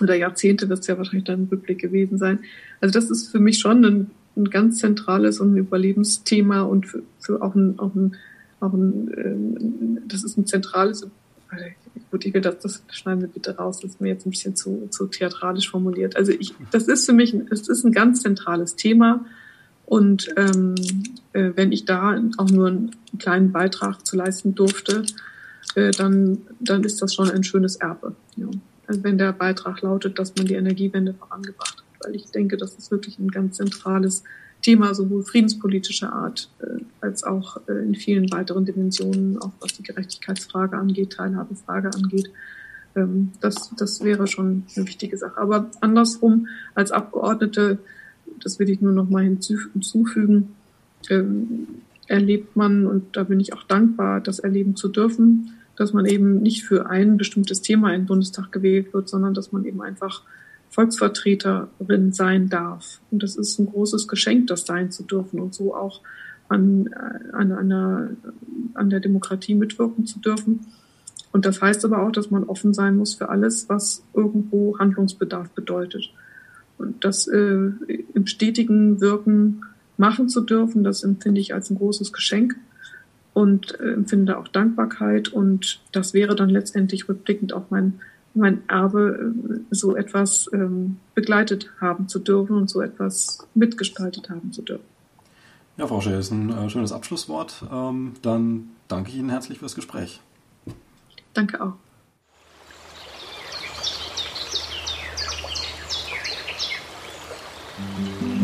oder Jahrzehnte wird es ja wahrscheinlich dann ein Rückblick gewesen sein. Also das ist für mich schon ein, ein ganz zentrales und ein Überlebensthema und für, für auch ein, auch ein, auch ein ähm, das ist ein zentrales gut, ich will das, das schneiden wir bitte raus, das ist mir jetzt ein bisschen zu, zu theatralisch formuliert. Also ich, das ist für mich, es ist ein ganz zentrales Thema. Und ähm, äh, wenn ich da auch nur einen kleinen Beitrag zu leisten durfte, äh, dann, dann ist das schon ein schönes Erbe. Ja. Wenn der Beitrag lautet, dass man die Energiewende vorangebracht hat. Weil ich denke, das ist wirklich ein ganz zentrales Thema, sowohl friedenspolitischer Art äh, als auch äh, in vielen weiteren Dimensionen, auch was die Gerechtigkeitsfrage angeht, Teilhabefrage angeht. Ähm, das, das wäre schon eine wichtige Sache. Aber andersrum, als Abgeordnete, das will ich nur noch mal hinzufügen, ähm, erlebt man, und da bin ich auch dankbar, das erleben zu dürfen, dass man eben nicht für ein bestimmtes Thema im Bundestag gewählt wird, sondern dass man eben einfach Volksvertreterin sein darf. Und das ist ein großes Geschenk, das sein zu dürfen und so auch an, äh, an, einer, an der Demokratie mitwirken zu dürfen. Und das heißt aber auch, dass man offen sein muss für alles, was irgendwo Handlungsbedarf bedeutet. Und das äh, im stetigen Wirken machen zu dürfen, das empfinde ich als ein großes Geschenk und äh, empfinde auch Dankbarkeit. Und das wäre dann letztendlich rückblickend auch mein mein Erbe, äh, so etwas ähm, begleitet haben zu dürfen und so etwas mitgestaltet haben zu dürfen. Ja, Frau Schell, ist ein äh, schönes Abschlusswort. Ähm, dann danke ich Ihnen herzlich fürs Gespräch. Danke auch. Musik